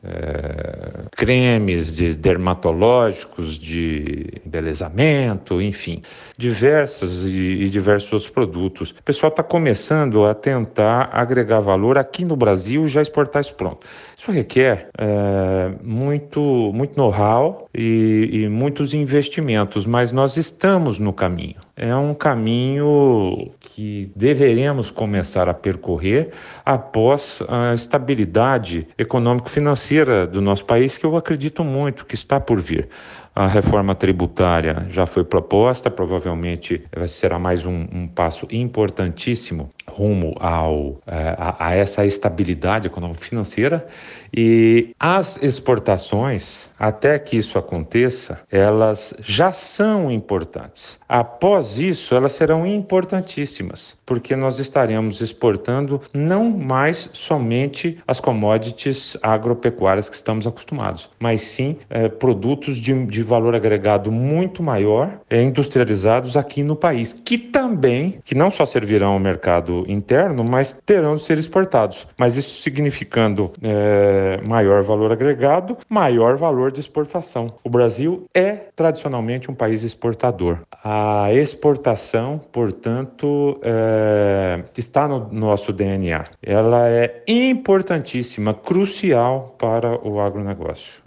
é, cremes de dermatológicos, de embelezamento, enfim, diversas e, e diversos outros produtos. O pessoal está começando a tentar agregar valor aqui no Brasil e já exportar isso pronto. Isso requer é, muito, muito know-how e, e muitos investimentos, mas nós estamos no caminho. É um caminho que deveremos começar a percorrer após a estabilidade econômico-financeira do nosso país, que eu acredito muito que está por vir. A reforma tributária já foi proposta, provavelmente será mais um, um passo importantíssimo rumo ao, é, a, a, essa estabilidade econômico-financeira e as exportações, até que isso aconteça, elas já são importantes. Após isso, elas serão importantíssimas, porque nós estaremos exportando não mais somente as commodities agropecuárias que estamos acostumados, mas sim é, produtos de, de valor agregado muito maior, é, industrializados aqui no país, que também, que não só servirão ao mercado interno, mas terão de ser exportados. Mas isso significando é, maior valor agregado, maior valor de exportação. O Brasil é tradicionalmente um país exportador. A exportação, portanto, é, está no nosso DNA. Ela é importantíssima, crucial para o agronegócio.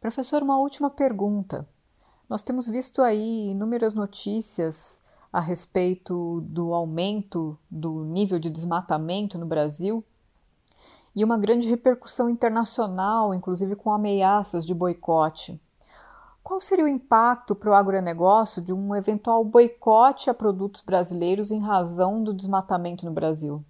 Professor, uma última pergunta. Nós temos visto aí inúmeras notícias a respeito do aumento do nível de desmatamento no Brasil e uma grande repercussão internacional, inclusive com ameaças de boicote. Qual seria o impacto para o agronegócio de um eventual boicote a produtos brasileiros em razão do desmatamento no Brasil?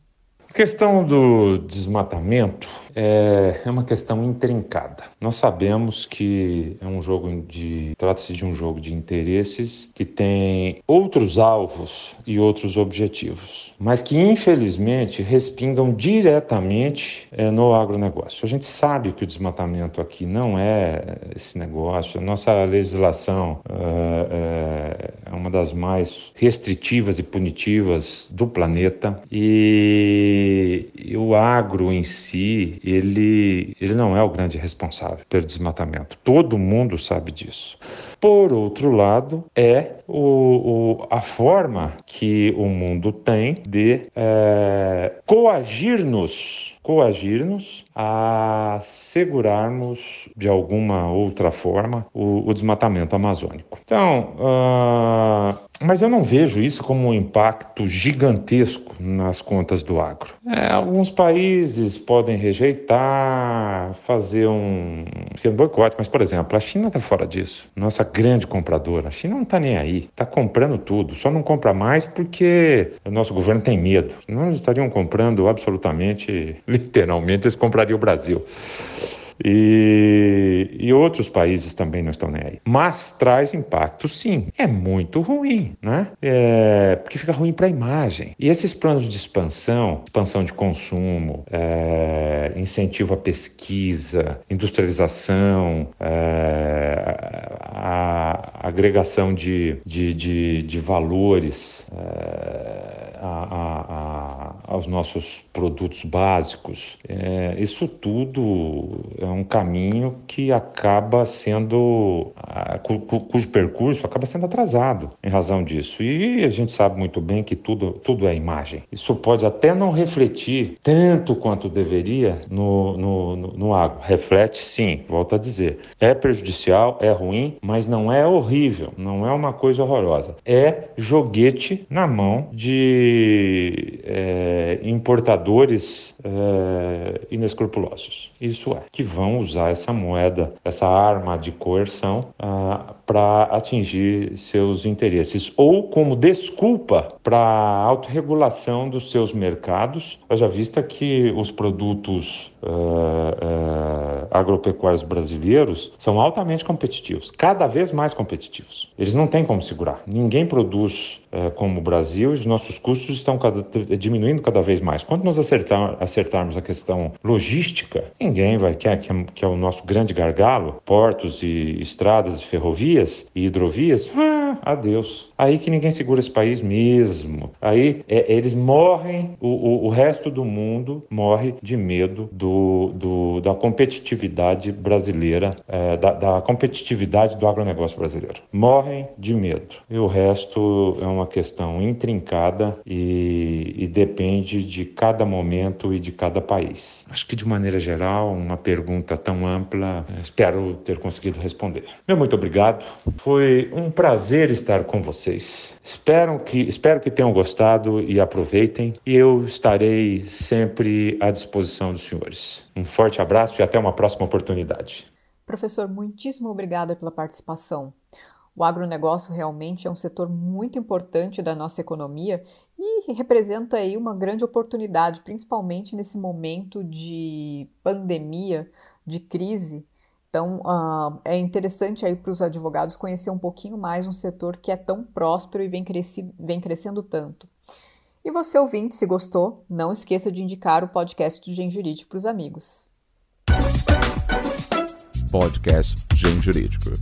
A questão do desmatamento é, é uma questão intrincada. Nós sabemos que é um jogo de. trata-se de um jogo de interesses que tem outros alvos e outros objetivos, mas que infelizmente respingam diretamente é, no agronegócio. A gente sabe que o desmatamento aqui não é esse negócio, a nossa legislação é, é uma das mais restritivas e punitivas do planeta e, e o agro em si ele, ele não é o grande responsável pelo desmatamento. Todo mundo sabe disso. Por outro lado, é o, o, a forma que o mundo tem de é, coagir-nos coagir-nos a segurarmos de alguma outra forma o, o desmatamento amazônico. Então, uh, mas eu não vejo isso como um impacto gigantesco nas contas do agro. É, alguns países podem rejeitar, fazer um pequeno boicote, mas, por exemplo, a China está fora disso. Nossa grande compradora. A China não está nem aí, está comprando tudo, só não compra mais porque o nosso governo tem medo. Eles estariam comprando absolutamente, (laughs) literalmente, eles comprariam o Brasil. E, e, outros países também não estão nem aí. Mas traz impacto, sim. É muito ruim, né? É, porque fica ruim para a imagem. E esses planos de expansão, expansão de consumo, é, incentivo à pesquisa, industrialização, é, a, a agregação de, de, de, de valores é, a, a, aos nossos produtos básicos, é, isso tudo é um caminho que acaba sendo, cu, cujo percurso acaba sendo atrasado em razão disso. E a gente sabe muito bem que tudo, tudo é imagem. Isso pode até não refletir tanto quanto deveria no, no, no, no agro. Reflete sim, volto a dizer. É prejudicial, é ruim, mas não é horrível, não é uma coisa horrorosa. É joguete na mão de é, importadores é, inescrupulosos. Isso é, que vão usar essa moeda, essa arma de coerção ah, para atingir seus interesses ou como desculpa para a autorregulação dos seus mercados, haja vista que os produtos uh, uh, agropecuários brasileiros são altamente competitivos, cada vez mais competitivos. Eles não têm como segurar. Ninguém produz uh, como o Brasil e os nossos custos estão cada, diminuindo cada vez mais. Quando nós acertar, acertarmos a questão logística, ninguém vai querer, que, é, que é o nosso grande gargalo, portos e estradas e ferrovias e hidrovias, ah, adeus. Aí que ninguém segura esse país mesmo. Aí é, eles morrem, o, o, o resto do mundo morre de medo do do, da competitividade brasileira, é, da, da, competitividade do agronegócio brasileiro. Morrem de medo. E o resto é uma questão intrincada e, e depende de cada momento e de cada país. Acho que, de maneira geral, uma pergunta tão ampla, espero ter conseguido responder. Meu muito obrigado. Foi um prazer estar com vocês. Espero que, espero que tenham gostado e aproveitem. E eu estarei sempre à disposição dos senhores. Um forte abraço e até uma próxima oportunidade. Professor, muitíssimo obrigada pela participação. O agronegócio realmente é um setor muito importante da nossa economia e representa aí uma grande oportunidade, principalmente nesse momento de pandemia, de crise. Então, uh, é interessante aí para os advogados conhecer um pouquinho mais um setor que é tão próspero e vem, cresci vem crescendo tanto. E você ouvinte, se gostou, não esqueça de indicar o podcast do Gen Jurídico para os amigos. Podcast Gen Jurídico.